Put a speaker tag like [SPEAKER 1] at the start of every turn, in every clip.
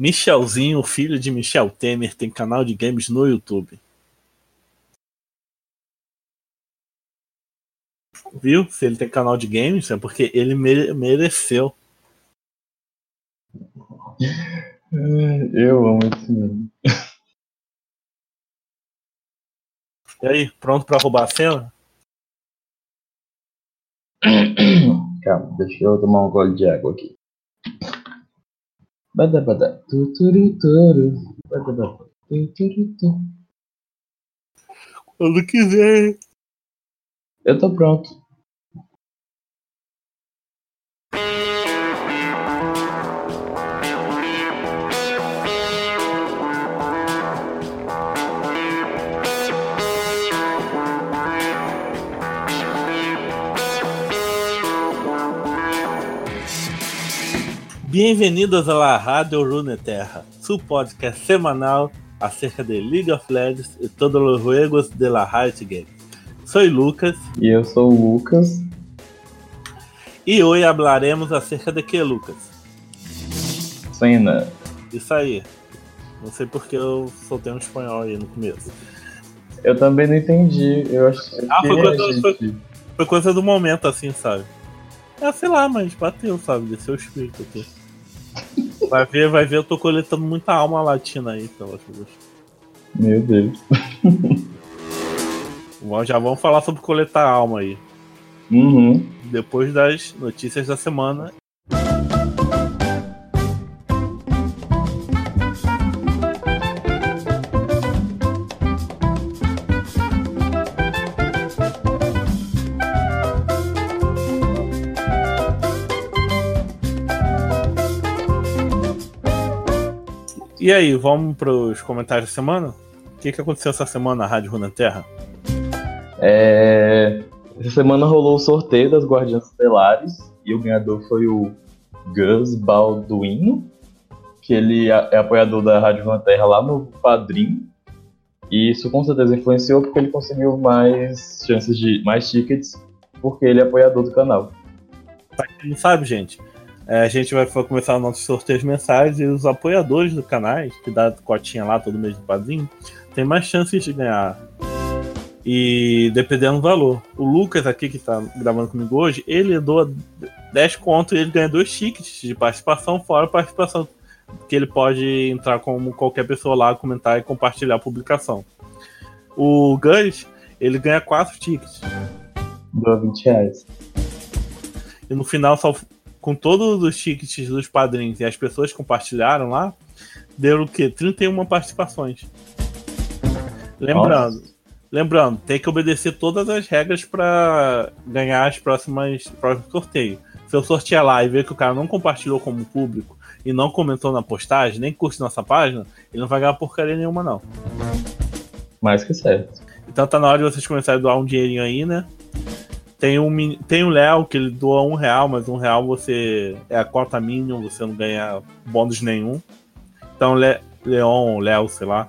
[SPEAKER 1] Michelzinho, filho de Michel Temer, tem canal de games no YouTube. Viu? Se ele tem canal de games, é porque ele mere mereceu.
[SPEAKER 2] Eu amo esse.
[SPEAKER 1] E aí, pronto pra roubar a cena?
[SPEAKER 2] Calma, deixa eu tomar um gole de água aqui. Bada bada. Tuturuturu. Bada bada. Tuturutu.
[SPEAKER 1] Quando quiser.
[SPEAKER 2] Eu tô pronto.
[SPEAKER 1] Bem-vindos à la Rádio Runeterra, seu podcast semanal acerca de League of Legends e todos os juegos de la Riot Games. Sou Lucas.
[SPEAKER 2] E eu sou o Lucas.
[SPEAKER 1] E hoje falaremos acerca de que, Lucas?
[SPEAKER 2] Cena.
[SPEAKER 1] Isso aí. Não sei porque eu soltei um espanhol aí no começo.
[SPEAKER 2] Eu também não entendi. Eu acho
[SPEAKER 1] ah, foi coisa, gente... foi, foi coisa do momento, assim, sabe? É, sei lá, mas bateu, sabe? Desceu o espírito aqui. Vai ver, vai ver, eu tô coletando muita alma latina aí, coisas.
[SPEAKER 2] Meu Deus.
[SPEAKER 1] Já vamos falar sobre coletar alma aí.
[SPEAKER 2] Uhum.
[SPEAKER 1] Depois das notícias da semana E aí, vamos para os comentários da semana? O que, que aconteceu essa semana na Rádio Runa Terra?
[SPEAKER 2] É... Essa semana rolou o sorteio das Guardiãs Estelares e o ganhador foi o Gus Balduino, que ele é apoiador da Rádio Runa Terra lá no Padrim. E isso com certeza influenciou porque ele conseguiu mais chances de mais tickets porque ele é apoiador do canal.
[SPEAKER 1] Pra quem não sabe, gente, é, a gente vai começar nossos sorteios mensais e os apoiadores do canal, que dá cotinha lá todo mês do padrinho, tem mais chances de ganhar. E dependendo do valor. O Lucas aqui, que está gravando comigo hoje, ele doa 10 contos e ele ganha dois tickets de participação, fora a participação que ele pode entrar como qualquer pessoa lá, comentar e compartilhar a publicação. O Gus, ele ganha 4 tickets.
[SPEAKER 2] Doa 20 reais.
[SPEAKER 1] E no final só com todos os tickets dos padrinhos e as pessoas compartilharam lá, deu o quê? 31 participações. Lembrando, Nossa. lembrando, tem que obedecer todas as regras para ganhar as próximas próximos sorteios. Se eu sortear lá e ver que o cara não compartilhou como público e não comentou na postagem, nem curte nossa página, ele não vai ganhar porcaria nenhuma, não.
[SPEAKER 2] Mais que certo.
[SPEAKER 1] Então tá na hora de vocês começarem a doar um dinheirinho aí, né? Tem um, tem o Léo que ele doa um real, mas um real você é a cota mínima, você não ganha bônus nenhum. Então, Le, Leon, Léo, sei lá.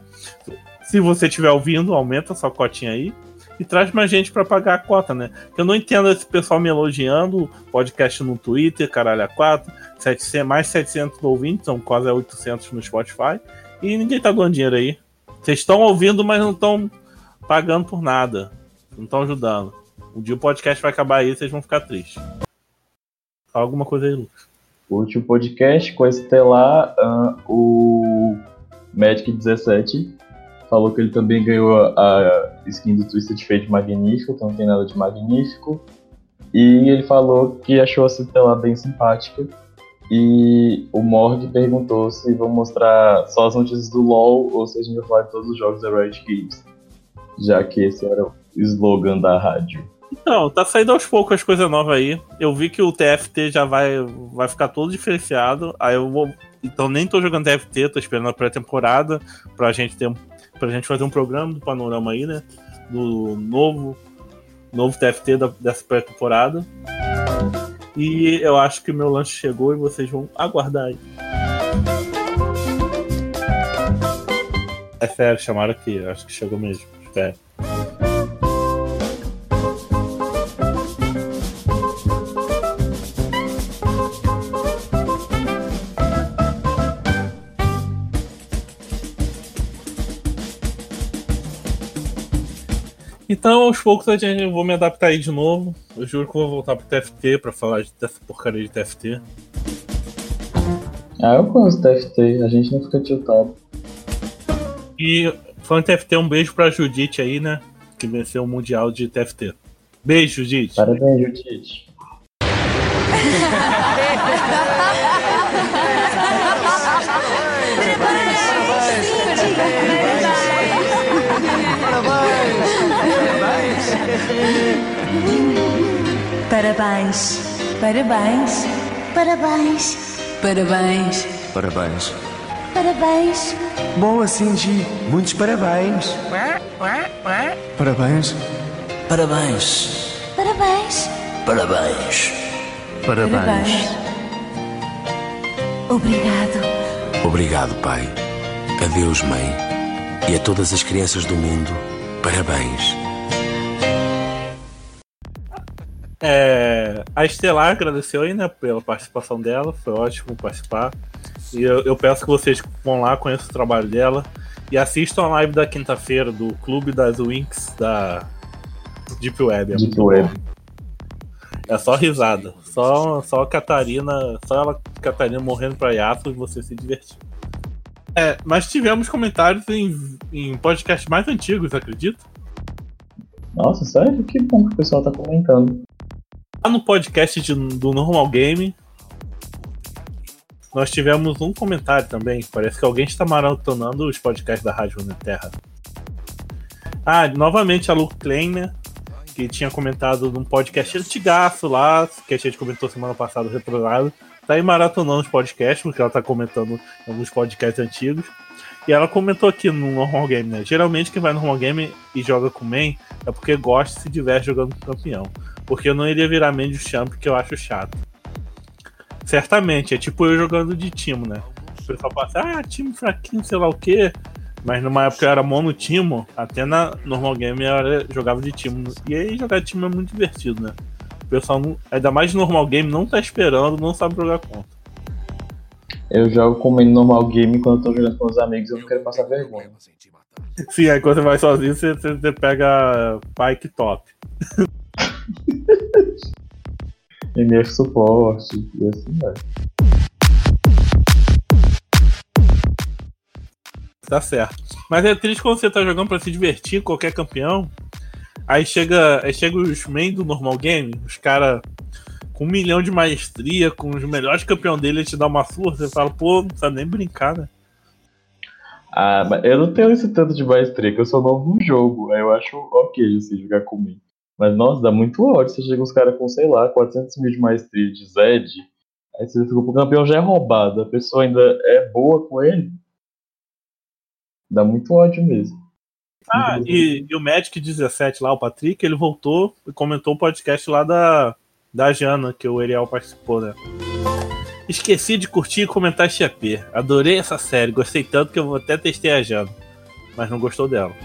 [SPEAKER 1] Se você estiver ouvindo, aumenta sua cotinha aí e traz mais gente para pagar a cota, né? Eu não entendo esse pessoal me elogiando, podcast no Twitter, caralho, a 4, 700, mais 700 ouvintes, são quase 800 no Spotify, e ninguém tá dando dinheiro aí. Vocês estão ouvindo, mas não estão pagando por nada, não estão ajudando. Um dia o podcast vai acabar aí e vocês vão ficar tristes. Fala alguma coisa aí, Lucas.
[SPEAKER 2] O último podcast com a Estelar, uh, o Magic 17 falou que ele também ganhou a, a skin do Twisted Fate Magnífico, então não tem nada de magnífico. E ele falou que achou a Estelar bem simpática. E o Morg perguntou se vão mostrar só as notícias do LoL ou se a gente vai falar de todos os jogos da Riot Games. Já que esse era o slogan da rádio.
[SPEAKER 1] Então, tá saindo aos poucos as coisas novas aí. Eu vi que o TFT já vai, vai ficar todo diferenciado. Aí eu vou. Então nem tô jogando TFT, tô esperando a pré-temporada pra gente ter pra gente fazer um programa do panorama aí, né? Do novo novo TFT da, dessa pré-temporada. E eu acho que meu lanche chegou e vocês vão aguardar aí. É sério, chamaram aqui, acho que chegou mesmo. Espero. Então, aos poucos a gente, eu vou me adaptar aí de novo. Eu juro que vou voltar pro TFT pra falar dessa porcaria de TFT.
[SPEAKER 2] Ah, eu gosto do TFT, a gente não fica tiltado.
[SPEAKER 1] E falando em TFT, um beijo pra Judite aí, né? Que venceu o Mundial de TFT. Beijo, Judite.
[SPEAKER 2] Parabéns, Judite.
[SPEAKER 3] Parabéns. Parabéns. Parabéns. Parabéns.
[SPEAKER 4] Parabéns.
[SPEAKER 3] Parabéns.
[SPEAKER 4] Bom assim, Gi. Muitos parabéns. Parabéns.
[SPEAKER 3] Parabéns. Parabéns.
[SPEAKER 4] Parabéns. Parabéns.
[SPEAKER 3] Obrigado.
[SPEAKER 4] Obrigado, Pai. Adeus, Mãe. E a todas as crianças do mundo, parabéns.
[SPEAKER 1] É, a Estelar agradeceu aí, né, pela participação dela, foi ótimo participar. E eu, eu peço que vocês vão lá, conheçam o trabalho dela e assistam a live da quinta-feira do Clube das Winx da Deep Web. É
[SPEAKER 2] Deep Web.
[SPEAKER 1] bom. É só risada. Só, só a Catarina, só ela, Catarina morrendo pra Yato e você se divertir. É, mas tivemos comentários em, em podcasts mais antigos, acredito.
[SPEAKER 2] Nossa, sério? Que bom que o pessoal tá comentando.
[SPEAKER 1] No podcast de- do Normal Game, nós tivemos um comentário também. Parece que alguém está maratonando os podcasts da Rádio Terra. Ah, novamente a Lu Kleiner, que tinha comentado num podcast antigaço lá, que a gente comentou semana passada, retrogrado. Tá aí maratonando os podcasts, porque ela tá comentando alguns podcasts antigos. E ela comentou aqui no Normal Game, né? Geralmente quem vai no Normal Game e joga com main é porque gosta e se diverte jogando com campeão. Porque eu não iria virar main de champ, que eu acho chato. Certamente, é tipo eu jogando de timo, né? O pessoal passa, ah, time fraquinho, sei lá o quê. Mas numa época eu era mono timo, até na normal game eu era- jogava de timo. E aí jogar de time é muito divertido, né? O pessoal, não, ainda mais de normal game, não tá esperando, não sabe jogar contra.
[SPEAKER 2] Eu jogo como normal game quando eu tô jogando com os amigos eu não quero passar vergonha.
[SPEAKER 1] Sim, aí quando você vai sozinho, você, você, você pega Pike top.
[SPEAKER 2] MF suporte e assim vai.
[SPEAKER 1] Tá certo. Mas é triste quando você tá jogando pra se divertir, qualquer campeão. Aí chega, aí chega os main do normal game, os caras com um milhão de maestria, com os melhores campeões dele, ele te dá uma força, você fala, pô, não precisa nem brincar, né?
[SPEAKER 2] Ah, mas eu não tenho esse tanto de maestria, que eu sou novo no jogo. Aí eu acho ok assim, jogar comigo. Mas nossa, dá muito ódio. Você chega uns caras com, sei lá, 400 mil de maestria de Zed. Aí você fica, o campeão já é roubado. A pessoa ainda é boa com ele. Dá muito ódio mesmo.
[SPEAKER 1] Ah, e, e o Magic 17 lá, o Patrick, ele voltou e comentou o podcast lá da, da Jana, que o Ariel participou, né? Esqueci de curtir e comentar XP. Adorei essa série, gostei tanto que eu até testei a Jana. Mas não gostou dela.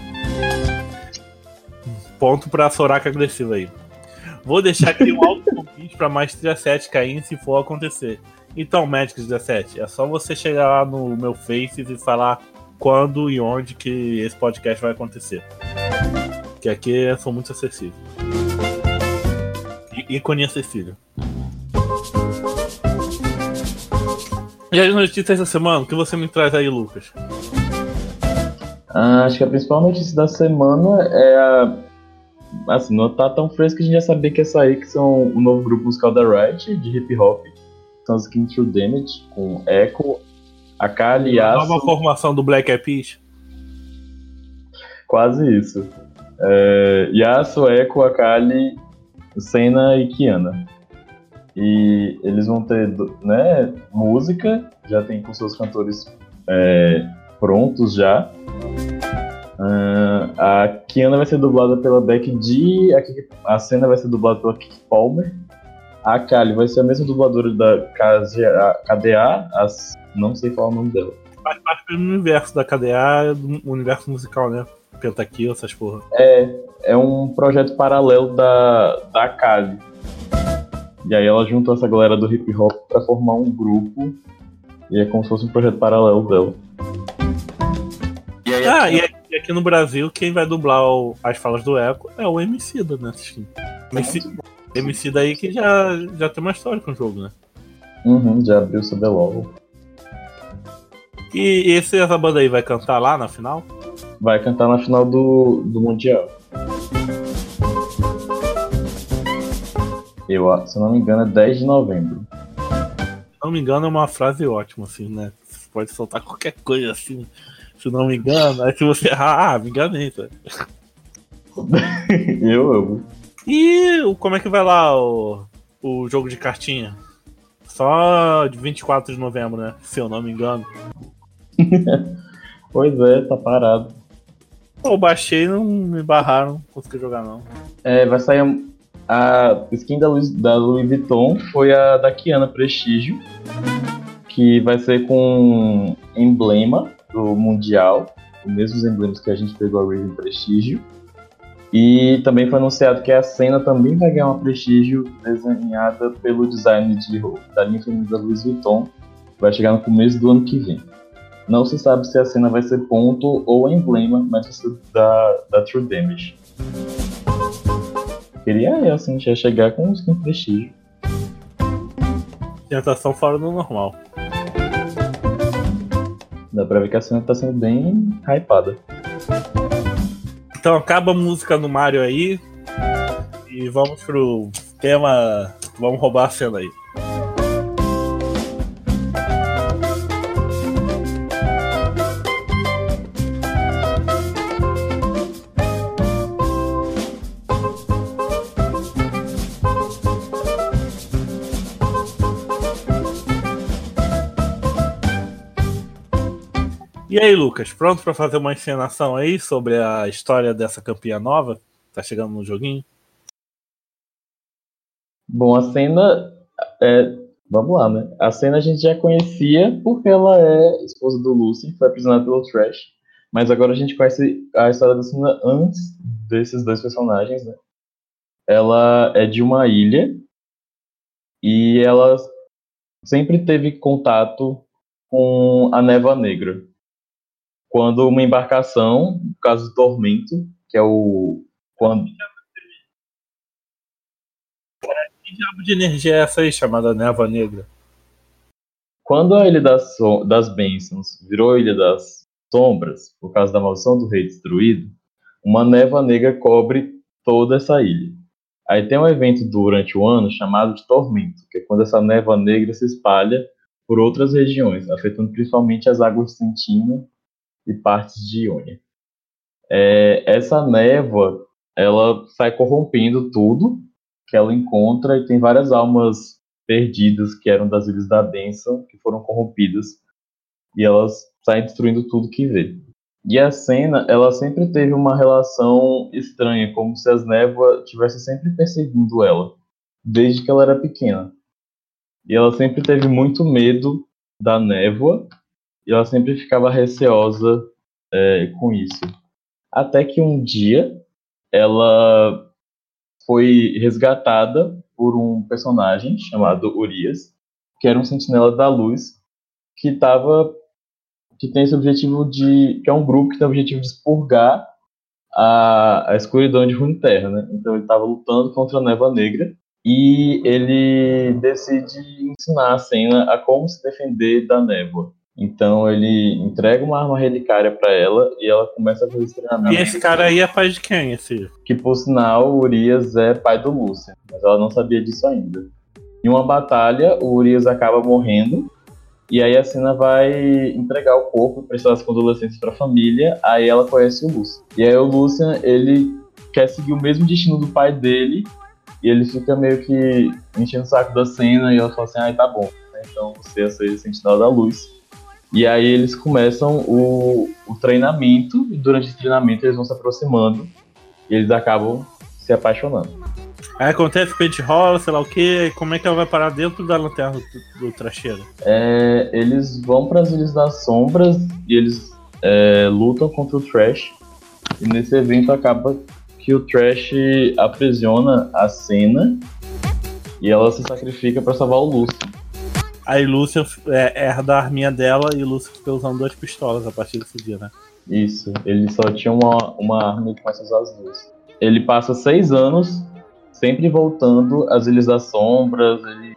[SPEAKER 1] Ponto pra Soraka agressiva aí. Vou deixar aqui um alto convite pra Maestria 7 cair se for acontecer. Então, Magic 17, é só você chegar lá no meu Face e falar quando e onde que esse podcast vai acontecer. Que aqui eu sou muito acessível. I- ícone acessível. E as notícias da semana, o que você me traz aí, Lucas?
[SPEAKER 2] Ah, acho que a principal notícia da semana é a. Assim, não tá tão fresco que a gente já sabia que ia sair, que são o novo grupo musical da Riot, de hip hop. São os King True Damage, com Echo, Akali,
[SPEAKER 1] A
[SPEAKER 2] Yasuo.
[SPEAKER 1] nova formação do Black Eyed Peas.
[SPEAKER 2] Quase isso. É, Yasuo, Echo, Akali, Senna e Kiana. E eles vão ter né, música, já tem com seus cantores é, prontos já. Ah, a Kiana vai ser dublada pela Beck D, a, Kiki- a Senna vai ser dublada pela Kiki Palmer. A Kali vai ser a mesma dubladora da KDA, as, não sei falar o nome dela.
[SPEAKER 1] Faz parte do universo da KDA, do universo musical, né? Pentakill, essas porra.
[SPEAKER 2] É, é um projeto paralelo da, da Kali. E aí ela juntou essa galera do hip hop pra formar um grupo. E é como se fosse um projeto paralelo dela.
[SPEAKER 4] E aí,
[SPEAKER 1] Ah,
[SPEAKER 4] aqui-
[SPEAKER 1] e a, e a aqui no Brasil, quem vai dublar o- as falas do Echo é o Emicida, né? MC, Emicida aí que já, já tem uma história com o jogo, né?
[SPEAKER 2] Uhum, já abriu o CBLOL.
[SPEAKER 1] E esse, essa banda aí vai cantar lá na final?
[SPEAKER 2] Vai cantar na final do, do Mundial. Eu, se não me engano, é 10 de novembro.
[SPEAKER 1] Se não me engano, é uma frase ótima, assim, né? Você pode soltar qualquer coisa assim. Se não me engano, aí se você errar, ah, me enganei, tá?
[SPEAKER 2] eu, eu.
[SPEAKER 1] E como é que vai lá o, o jogo de cartinha? Só de 24 de novembro, né? Se eu não me engano.
[SPEAKER 2] Pois é, tá parado.
[SPEAKER 1] Eu baixei não me barraram, não consegui jogar não.
[SPEAKER 2] É, vai sair a, a skin da Louis, da Louis Vuitton foi a da Kiana Prestígio, que vai ser com emblema do Mundial, os mesmos emblemas que a gente pegou a Raven Prestígio. E também foi anunciado que a cena também vai ganhar uma Prestígio desenhada pelo design de roupa da linha feminina Louis Vuitton. Vai chegar no começo do ano que vem. Não se sabe se a cena vai ser ponto ou emblema, mas vai ser da, da True Damage. Queria eu, assim, chegar com um skin prestígio.
[SPEAKER 1] Tentação fora do normal.
[SPEAKER 2] Dá pra ver que a cena tá sendo bem hypada.
[SPEAKER 1] Então acaba a música do Mario aí. E vamos pro tema. Vamos roubar a cena aí. E aí, Lucas, pronto pra fazer uma encenação aí sobre a história dessa campeã nova? Tá chegando no joguinho?
[SPEAKER 2] Bom, a cena é. Vamos lá, né? A cena a gente já conhecia porque ela é esposa do Lucy, foi aprisionada pelo Trash. Mas agora a gente conhece a história da cena antes desses dois personagens, né? Ela é de uma ilha e ela sempre teve contato com a Névoa Negra. Quando uma embarcação, no caso do Tormento, que é o. Quando,
[SPEAKER 1] Que diabo de energia é essa aí chamada névoa negra?
[SPEAKER 2] Quando a Ilha das, So- das Bênçãos virou Ilha das Sombras, por causa da maldição do Rei Destruído, uma névoa negra cobre toda essa ilha. Aí tem um evento durante o ano chamado de Tormento, que é quando essa névoa negra se espalha por outras regiões, afetando principalmente as águas de Sentina e partes de Ionia. É, essa névoa, ela sai corrompendo tudo que ela encontra e tem várias almas perdidas que eram das Ilhas da Bênção, que foram corrompidas, e elas saem destruindo tudo que vê. E a cena, ela sempre teve uma relação estranha, como se as névoas estivessem sempre perseguindo ela, desde que ela era pequena. E ela sempre teve muito medo da névoa, e ela sempre ficava receosa é, com isso. Até que um dia, ela foi resgatada por um personagem chamado Urias, que era um sentinela da luz, que tava que tem esse objetivo de que é um grupo que tem o objetivo de expurgar a, a escuridão de Runeterra, né? Então ele estava lutando contra a Névoa Negra e ele decide ensinar a cena a como se defender da névoa. Então ele entrega uma arma relicária para ela e ela começa a fazer esse treinamento.
[SPEAKER 1] E esse cara aí é pai de quem? Esse?
[SPEAKER 2] Que por sinal o Urias é pai do Lúcio, mas ela não sabia disso ainda. Em uma batalha, o Urias acaba morrendo e aí a Cena vai entregar o corpo, prestar as condolências para a família. Aí ela conhece o Lúcio. E aí o Lucian, ele quer seguir o mesmo destino do pai dele e ele fica meio que enchendo o saco da Cena e ela fala assim: "Ai, tá bom. Então você é o sentinela da luz". E aí eles começam o, o treinamento e durante esse treinamento eles vão se aproximando e eles acabam se apaixonando.
[SPEAKER 1] Aí acontece o pente rola, sei lá o que, como é que ela vai parar dentro da lanterna do, do tracheiro?
[SPEAKER 2] É, eles vão para as Ilhas das Sombras e eles é, lutam contra o Trash. E nesse evento acaba que o Trash aprisiona a Cena e ela se sacrifica para salvar o Lúcio.
[SPEAKER 1] Aí Lúcia é, herda a arminha dela e Lúcia fica usando duas pistolas a partir desse dia, né?
[SPEAKER 2] Isso, ele só tinha uma, uma arma e começa a usar as duas. Ele passa seis anos sempre voltando às Ilhas das Sombras, ele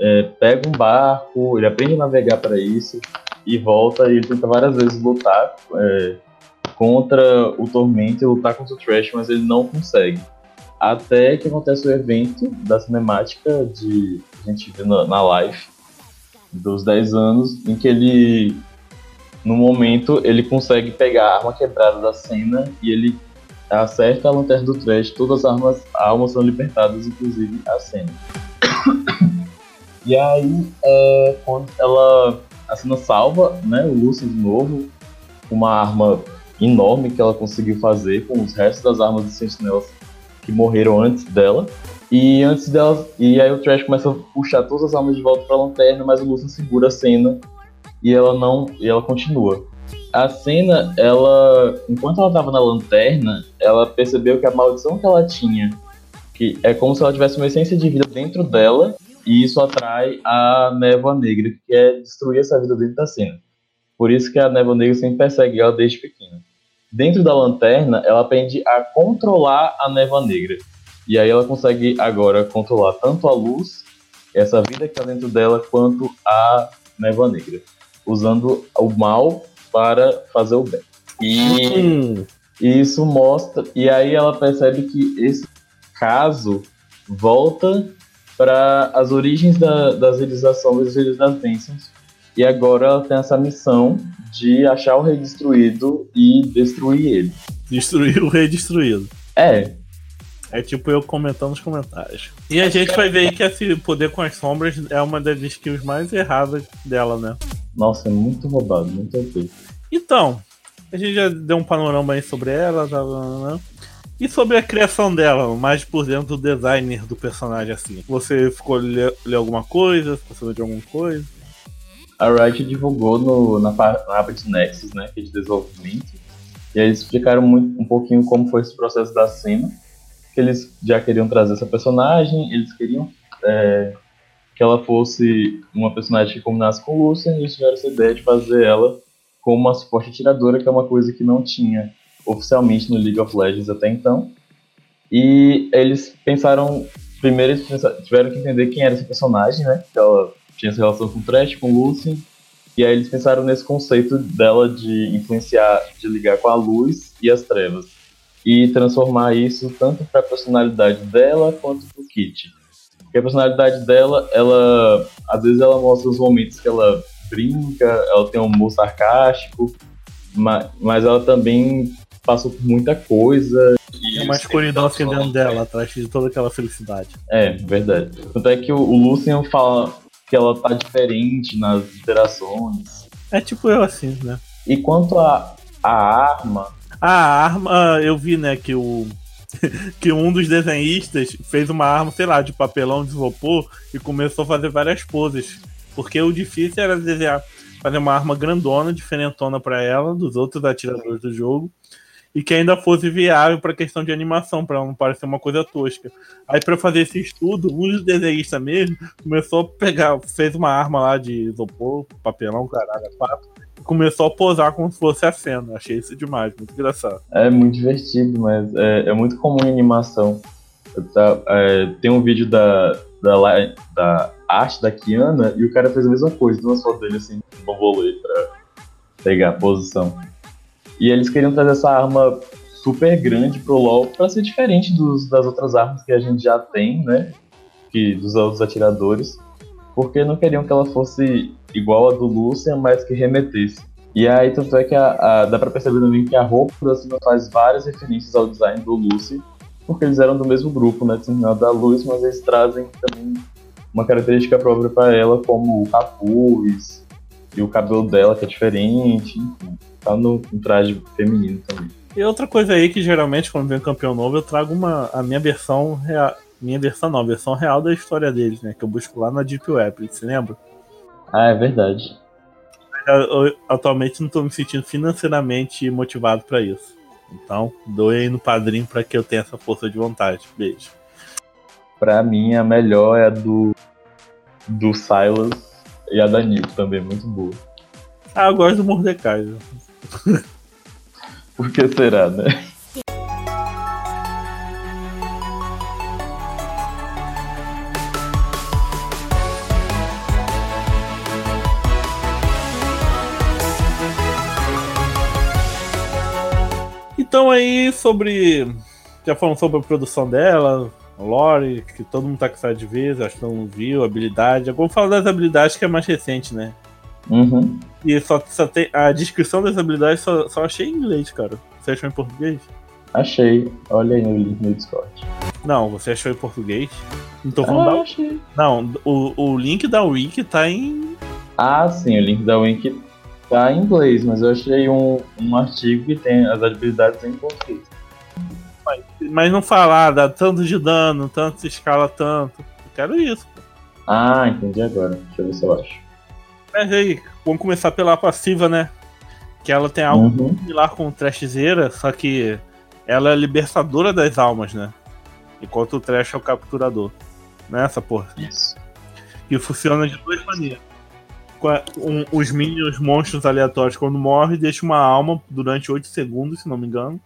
[SPEAKER 2] é, pega um barco, ele aprende a navegar para isso e volta e ele tenta várias vezes lutar é, contra o Tormento e lutar contra o Trash, mas ele não consegue. Até que acontece o evento da cinemática de a gente vê na, na live dos 10 anos, em que ele no momento ele consegue pegar a arma quebrada da cena e ele acerta a lanterna do trash, todas as armas, almas são libertadas, inclusive a cena. e aí, é, quando ela a cena salva, né, o Lucian de novo, uma arma enorme que ela conseguiu fazer com os restos das armas de sentinelas que morreram antes dela. E antes dela, e aí o Trash começa a puxar todas as armas de volta para a lanterna, mas o Lucian segura a cena e ela não, e ela continua a cena, ela, enquanto ela estava na lanterna, ela percebeu que a maldição que ela tinha, que é como se ela tivesse uma essência de vida dentro dela, e isso atrai a névoa negra, que é destruir essa vida dentro da cena. Por isso que a névoa negra sempre persegue ela desde pequena. Dentro da lanterna, ela aprende a controlar a névoa negra. E aí ela consegue agora controlar tanto a luz, essa vida que está dentro dela, quanto a névoa negra. Usando o mal para fazer o bem. E, hum. isso mostra. E aí ela percebe que esse caso volta para as origens da, das realizações das Ilhas das Bênçãos. E agora ela tem essa missão de achar o rei destruído e destruir ele.
[SPEAKER 1] Destruir o rei destruído.
[SPEAKER 2] É.
[SPEAKER 1] É tipo eu comentando nos comentários. E a gente vai ver que esse poder com as sombras é uma das skills mais erradas dela, né?
[SPEAKER 2] Nossa, é muito roubado, muito perfeito.
[SPEAKER 1] Então, a gente já deu um panorama aí sobre ela, tá, tá, tá, e sobre a criação dela, mais por dentro do designer do personagem, assim. Você ficou ler, alguma coisa? Ficou sabendo de alguma coisa?
[SPEAKER 2] A Riot divulgou no, na, na aba de Nexus, né, que é de desenvolvimento, e aí eles explicaram muito, um pouquinho como foi esse processo da cena, que eles já queriam trazer essa personagem, eles queriam é, que ela fosse uma personagem que combinasse com Lucian, e eles tiveram essa ideia de fazer ela como uma suporte atiradora, que é uma coisa que não tinha oficialmente no League of Legends até então. E eles pensaram, primeiro eles tiveram que entender quem era esse personagem, né? Que ela tinha essa relação com o Trash, com o Lucian. E aí eles pensaram nesse conceito dela de influenciar, de ligar com a luz e as trevas. E transformar isso tanto para a personalidade dela quanto para o Kit. Porque a personalidade dela, ela às vezes ela mostra os momentos que ela brinca, ela tem um humor sarcástico, mas, mas ela também passou por muita coisa.
[SPEAKER 1] É uma escuridão dentro dela, atrás de toda aquela felicidade.
[SPEAKER 2] É, verdade. Tanto é que o, o Lucian fala que ela tá diferente nas interações.
[SPEAKER 1] É tipo eu assim, né?
[SPEAKER 2] E quanto a, a arma.
[SPEAKER 1] A arma, eu vi, né, que o. que um dos desenhistas fez uma arma, sei lá, de papelão de isopor e começou a fazer várias poses porque o difícil era desenhar, fazer uma arma grandona, diferentona para ela, dos outros atiradores do jogo, e que ainda fosse viável para questão de animação, para não parecer uma coisa tosca. Aí, para fazer esse estudo, um dos desenhistas mesmo começou a pegar, fez uma arma lá de isopor, papelão, caralho, quatro, e começou a posar como se fosse a cena. Achei isso demais, muito engraçado.
[SPEAKER 2] É muito divertido, mas é, é muito comum em animação. Tá, é, tem um vídeo da, da, da arte da Kiana e o cara fez a mesma coisa, duas fotos dele assim, bambolê pra pegar a posição. E eles queriam trazer essa arma super grande pro LoL para ser diferente dos, das outras armas que a gente já tem, né? Que, dos outros atiradores. Porque não queriam que ela fosse igual a do Lucian, mas que remetesse. E aí, tanto é que a, a, dá pra perceber também que a roupa da Cima faz várias referências ao design do Lucy, porque eles eram do mesmo grupo, né? Da Luz, mas eles trazem também uma característica própria para ela, como o capuz e o cabelo dela, que é diferente, enfim, tá no, no traje feminino também.
[SPEAKER 1] E outra coisa aí que geralmente quando vem um campeão novo eu trago uma a minha versão real, minha versão não, a versão real da história deles, né, que eu busco lá na Deep Web, você lembra?
[SPEAKER 2] Ah, é verdade.
[SPEAKER 1] Eu, eu, atualmente não estou me sentindo financeiramente motivado para isso. Então, doe aí no padrinho para que eu tenha essa força de vontade. Beijo.
[SPEAKER 2] Pra mim, a melhor é a do, do Silas e a da Nico também, muito boa.
[SPEAKER 1] Ah, eu gosto do Mordecai.
[SPEAKER 2] Por que será, né?
[SPEAKER 1] Então aí sobre. Já falamos sobre a produção dela, Lore, que todo mundo tá cansado de ver, acho que mundo viu, habilidade. Vamos falar das habilidades que é mais recente, né?
[SPEAKER 2] Uhum.
[SPEAKER 1] E só, só tem. A descrição das habilidades só, só achei em inglês, cara. Você achou em português?
[SPEAKER 2] Achei. Olha aí no link no Discord.
[SPEAKER 1] Não, você achou em português? Não tô falando
[SPEAKER 2] Ah,
[SPEAKER 1] da.
[SPEAKER 2] achei.
[SPEAKER 1] Não, o, o link da Wiki tá em.
[SPEAKER 2] Ah, sim, o link da Wiki tá em inglês, mas eu achei um, um artigo que tem as habilidades em português.
[SPEAKER 1] Mas não falar, dá tanto de dano, tanto se escala tanto. Eu quero isso.
[SPEAKER 2] Ah, entendi agora. Deixa eu ver se eu acho.
[SPEAKER 1] Mas aí, vamos começar pela passiva, né? Que ela tem algo
[SPEAKER 2] Uhum.
[SPEAKER 1] similar com o Trashzeira, só que ela é a libertadora das almas, né? Enquanto o Trash é o capturador. Né, essa porra?
[SPEAKER 2] Isso.
[SPEAKER 1] E funciona de duas maneiras. Um- os minions monstros aleatórios, quando morrem, deixam uma alma durante 8 segundos, se não me engano.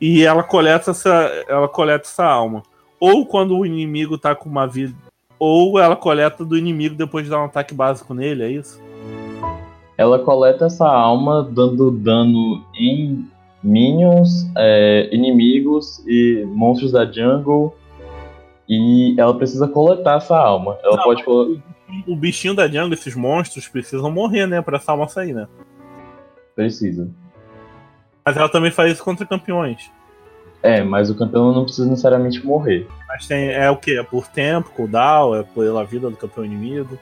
[SPEAKER 1] E ela coleta essa, ela coleta essa alma. Ou quando o inimigo tá com uma vida. Ou ela coleta do inimigo depois de dar um ataque básico nele, é isso?
[SPEAKER 2] Ela coleta essa alma dando dano em minions, é, inimigos e monstros da jungle. E ela precisa coletar essa alma. Ela
[SPEAKER 1] Não,
[SPEAKER 2] pode coletar.
[SPEAKER 1] O bichinho da jungle, esses monstros, precisam morrer, né? Pra essa alma sair, né?
[SPEAKER 2] Precisa.
[SPEAKER 1] Mas ela também faz isso contra campeões.
[SPEAKER 2] É, mas o campeão não precisa necessariamente morrer.
[SPEAKER 1] Mas tem, é o que? É por tempo, cooldown, é pela vida do campeão inimigo.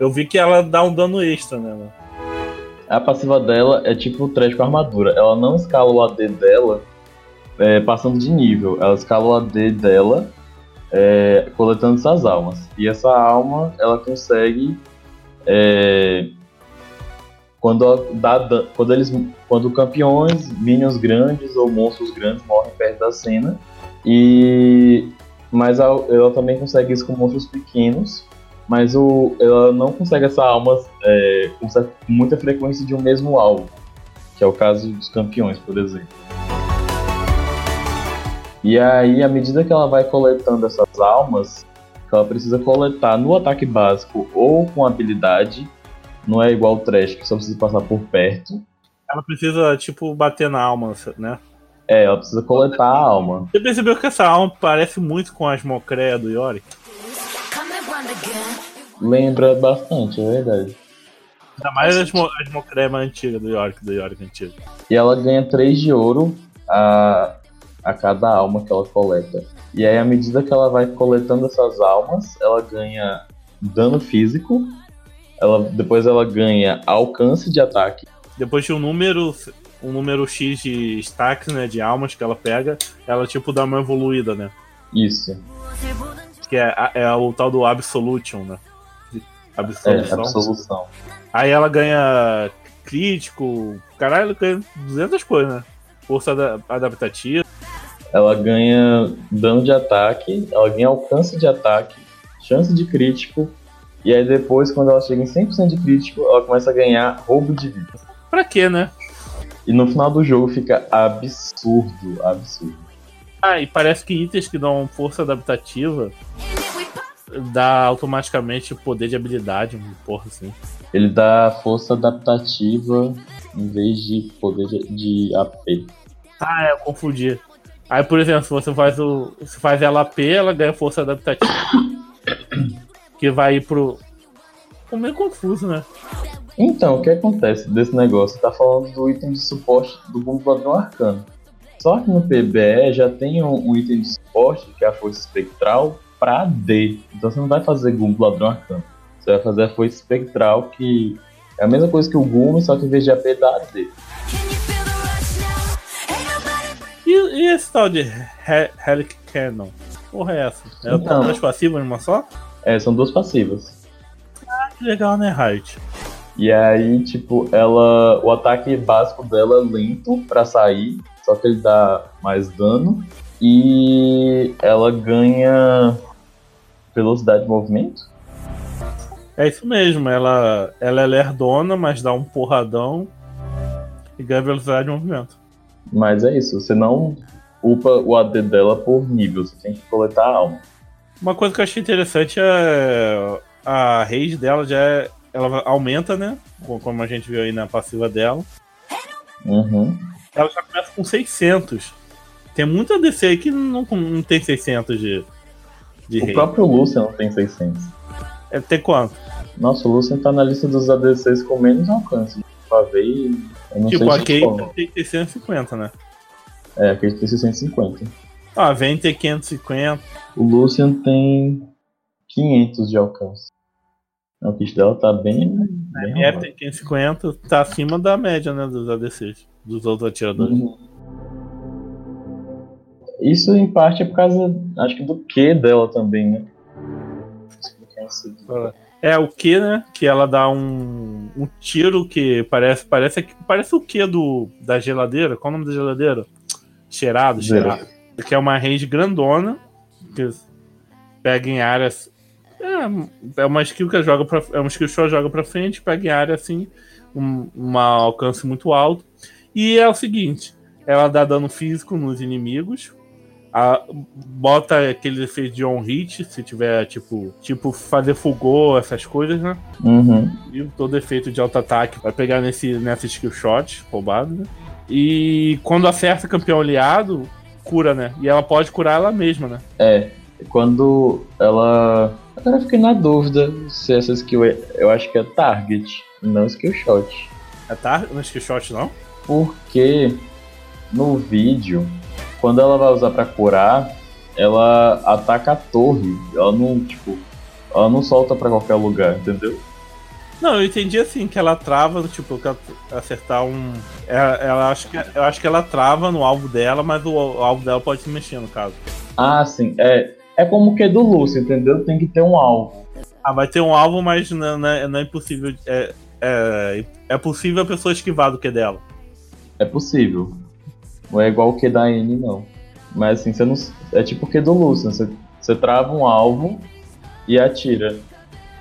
[SPEAKER 1] Eu vi que ela dá um dano extra, né?
[SPEAKER 2] A passiva dela é tipo o trash com armadura. Ela não escala o AD dela é, passando de nível. Ela escala o AD dela é, coletando essas almas. E essa alma ela consegue. é, quando, dá, quando eles quando campeões, minions grandes ou monstros grandes morrem perto da cena. E mas a- ela também consegue isso com monstros pequenos. Mas o, ela não consegue essa alma é, com muita frequência de um mesmo alvo, que é o caso dos campeões, por exemplo. E aí, à medida que ela vai coletando essas almas, ela precisa coletar no ataque básico ou com habilidade, não é igual o Trash, que só precisa passar por perto.
[SPEAKER 1] Ela precisa, tipo, bater na alma, né?
[SPEAKER 2] É, ela precisa coletar a alma.
[SPEAKER 1] Você percebeu que essa alma parece muito com as Mocréa do Yorick?
[SPEAKER 2] Lembra bastante, é verdade.
[SPEAKER 1] Ainda mais as, Mo- as antigas do Yorick, do Yorick antigo.
[SPEAKER 2] E ela ganha 3 de ouro a, a cada alma que ela coleta. E aí, à medida que ela vai coletando essas almas, ela ganha dano físico. Ela, depois ela ganha alcance de ataque.
[SPEAKER 1] Depois de um número, um número X de stacks, né? De almas que ela pega, ela, tipo, dá uma evoluída, né?
[SPEAKER 2] Isso.
[SPEAKER 1] Que é, é o tal do Absolution, né?
[SPEAKER 2] É,
[SPEAKER 1] Absolução.
[SPEAKER 2] absolução.
[SPEAKER 1] Aí ela ganha crítico, caralho, ela ganha 200 coisas, né? Força ada- adaptativa.
[SPEAKER 2] Ela ganha dano de ataque, ela ganha alcance de ataque, chance de crítico. E aí depois, quando ela chega em 100% de crítico, ela começa a ganhar roubo de vida.
[SPEAKER 1] Pra quê, né?
[SPEAKER 2] E no final do jogo fica absurdo, absurdo.
[SPEAKER 1] Ah, e parece que itens que dão força adaptativa dá automaticamente poder de habilidade, um porra assim.
[SPEAKER 2] Ele dá força adaptativa em vez de poder de, de AP.
[SPEAKER 1] Ah, é, eu confundi. Aí, por exemplo, se você faz o. Se faz ela AP, ela ganha força adaptativa. que vai ir pro. Ficou meio confuso, né?
[SPEAKER 2] Então, o que acontece desse negócio? Tá falando do item de suporte do Bumbladão Arcano. Só que no PBE já tem um, um item de suporte, que é a Força Espectral, pra D. Então você não vai fazer Gumbo Ladrão Arcano. Você vai fazer a Força Espectral, que é a mesma coisa que o Gumi, só que em vez de AP dá AD.
[SPEAKER 1] E, e esse tal de He- Helic Cannon? Porra, é essa? É
[SPEAKER 2] Então.
[SPEAKER 1] duas passivas numa só?
[SPEAKER 2] É, são duas passivas.
[SPEAKER 1] Legal, né, Riot?
[SPEAKER 2] E aí, tipo, ela. O ataque básico dela é lento pra sair, só que ele dá mais dano. E ela ganha velocidade de movimento.
[SPEAKER 1] É isso mesmo, ela, ela é lerdona, mas dá um porradão. E ganha velocidade de movimento.
[SPEAKER 2] Mas é isso, você não upa o AD dela por nível, você tem que coletar a alma.
[SPEAKER 1] Uma coisa que eu achei interessante é a rage dela já é, ela aumenta, né? Como a gente viu aí na passiva dela.
[SPEAKER 2] Uhum.
[SPEAKER 1] Ela já começa com 600. Tem muita DC aí que não, não tem 600 de, de
[SPEAKER 2] O
[SPEAKER 1] rage.
[SPEAKER 2] próprio Lucian não tem 600.
[SPEAKER 1] É, tem quanto?
[SPEAKER 2] Nossa, o Lucian tá na lista dos ADCs com menos alcance. Pavei, eu não
[SPEAKER 1] tipo,
[SPEAKER 2] sei
[SPEAKER 1] a Kate
[SPEAKER 2] como.
[SPEAKER 1] tem 650, né?
[SPEAKER 2] É, aquele tem 650.
[SPEAKER 1] Ah, vem ter 550.
[SPEAKER 2] O Lucian tem 500 de alcance. O kit dela tá bem. bem
[SPEAKER 1] É,
[SPEAKER 2] arrumado.
[SPEAKER 1] tem 550, tá acima da média, né? Dos ADCs, dos outros atiradores.
[SPEAKER 2] Uhum. Isso em parte é por causa, acho que do Q dela também, né?
[SPEAKER 1] É o que, né? Que ela dá um, um tiro que parece parece que parece o que do da geladeira. Qual o nome da geladeira? Cheirado, cheirado. Que é uma range grandona que pega em áreas. É, é uma skill que joga para é uma skill shot joga para frente, pega em área assim, um, um alcance muito alto. E é o seguinte, ela dá dano físico nos inimigos. a- bota aquele efeito de on hit, se tiver tipo, tipo fazer fulgor, essas coisas, né?
[SPEAKER 2] Uhum.
[SPEAKER 1] E todo efeito de alto ataque vai pegar nesse, nessa skill shot roubado, né? E quando acerta campeão aliado, cura, né? E ela pode curar ela mesma, né?
[SPEAKER 2] É, quando ela. Agora eu fiquei na dúvida se essa skill é. Eu acho que é target, não skill shot.
[SPEAKER 1] É tá? No skill shot, não?
[SPEAKER 2] Porque no vídeo, quando ela vai usar pra curar, ela ataca a torre. Ela não, tipo, ela não solta pra qualquer lugar, entendeu?
[SPEAKER 1] Não, eu entendi assim, que ela trava, tipo, acertar um. Ela, ela acho que, eu acho que ela trava no alvo dela, mas o, o alvo dela pode se mexer, no caso.
[SPEAKER 2] Ah, sim. É, é como o que do Lúcio, entendeu? Tem que ter um alvo.
[SPEAKER 1] Ah, vai ter um alvo, mas não, não é, não é impossível. É, é, é possível a pessoa esquivar do que dela.
[SPEAKER 2] É possível. Não é igual o que da N, não. Mas assim, você não. É tipo o que do Lúcio. Você, você trava um alvo e atira.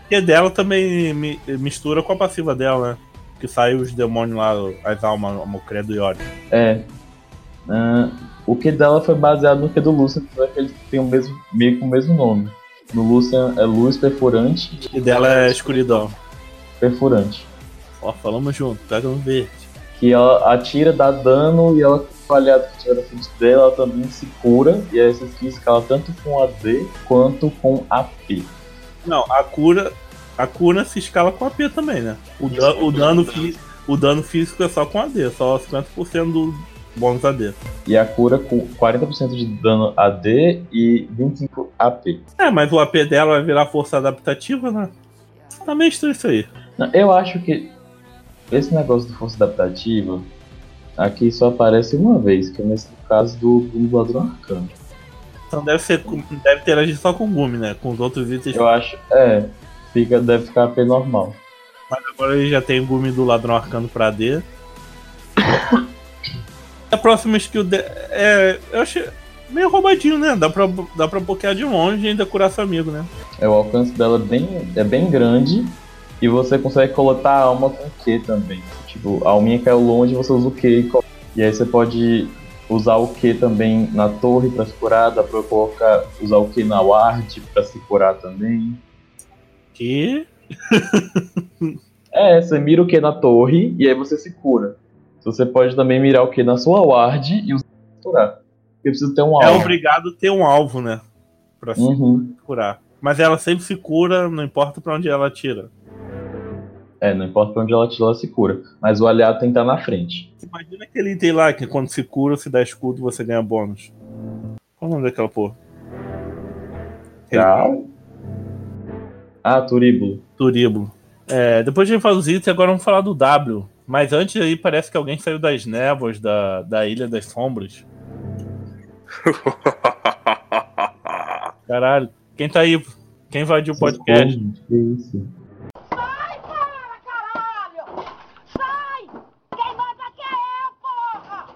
[SPEAKER 1] E dela também mi- mistura com a passiva dela, né? Que sai os demônios lá, as almas, o credo e ódio.
[SPEAKER 2] É. Ah, o que dela foi baseado no que do Lucian, apesar que ele tem o mesmo, meio que o mesmo nome. No Lucian é luz perfurante,
[SPEAKER 1] E dela é escuridão.
[SPEAKER 2] perfurante.
[SPEAKER 1] Ó, falamos junto, pega um verde.
[SPEAKER 2] Que ela atira, dá dano e ela, com o aliado que tiver na frente dela, ela também se cura. E aí essa skill escala tanto com AD quanto com AP.
[SPEAKER 1] Não, a cura. A cura se escala com AP também, né? O, dan- o, dano, o dano físico é só com AD, só 50% do bônus AD.
[SPEAKER 2] E a cura com 40% de dano AD e 25 AP.
[SPEAKER 1] É, mas o AP dela vai virar força adaptativa, né? Tá meio estranho isso aí.
[SPEAKER 2] Não, Eu acho que esse negócio de força adaptativa aqui só aparece uma vez, que é nesse caso do, do ladrão arcano.
[SPEAKER 1] Então deve ser. Deve interagir só com o Gumi, né? Com os outros itens.
[SPEAKER 2] Eu acho, é, fica, deve ficar AP normal.
[SPEAKER 1] Mas agora ele já tem o Gumi do ladrão arcano pra AD. a próxima skill de... é. Eu achei meio roubadinho, né? Dá pra, dá pra bloquear de longe e ainda curar seu amigo, né?
[SPEAKER 2] É, o alcance dela é bem, é bem grande e você consegue coletar a alma com Q também. Tipo, a alminha caiu longe, você usa o Q e, e aí você pode usar o Q também na torre pra se curar, dá pra colocar, usar o Q na ward pra se curar também.
[SPEAKER 1] Que.
[SPEAKER 2] É, você mira o Q na torre e aí você se cura. Você pode também mirar o Q na sua ward e usar curar. Porque precisa ter um
[SPEAKER 1] É
[SPEAKER 2] alvo.
[SPEAKER 1] obrigado a ter um alvo, né? Pra se
[SPEAKER 2] Uhum.
[SPEAKER 1] curar. Mas ela sempre se cura, não importa pra onde ela atira.
[SPEAKER 2] É, não importa pra onde ela tira, ela se cura. Mas o aliado tem que estar na frente.
[SPEAKER 1] Imagina aquele item lá que quando se cura, se dá escudo, você ganha bônus. Qual o nome daquela porra?
[SPEAKER 2] Tchau. Ah, Turíbulo.
[SPEAKER 1] Turíbulo. É, depois a gente fala os itens, agora vamos falar do W. Mas antes aí parece que alguém saiu das névoas da, da Ilha das Sombras. Caralho, quem tá aí? Quem invadiu o podcast?
[SPEAKER 2] Que isso?
[SPEAKER 5] Sai fora, caralho! Sai! Quem manda aqui é eu, porra!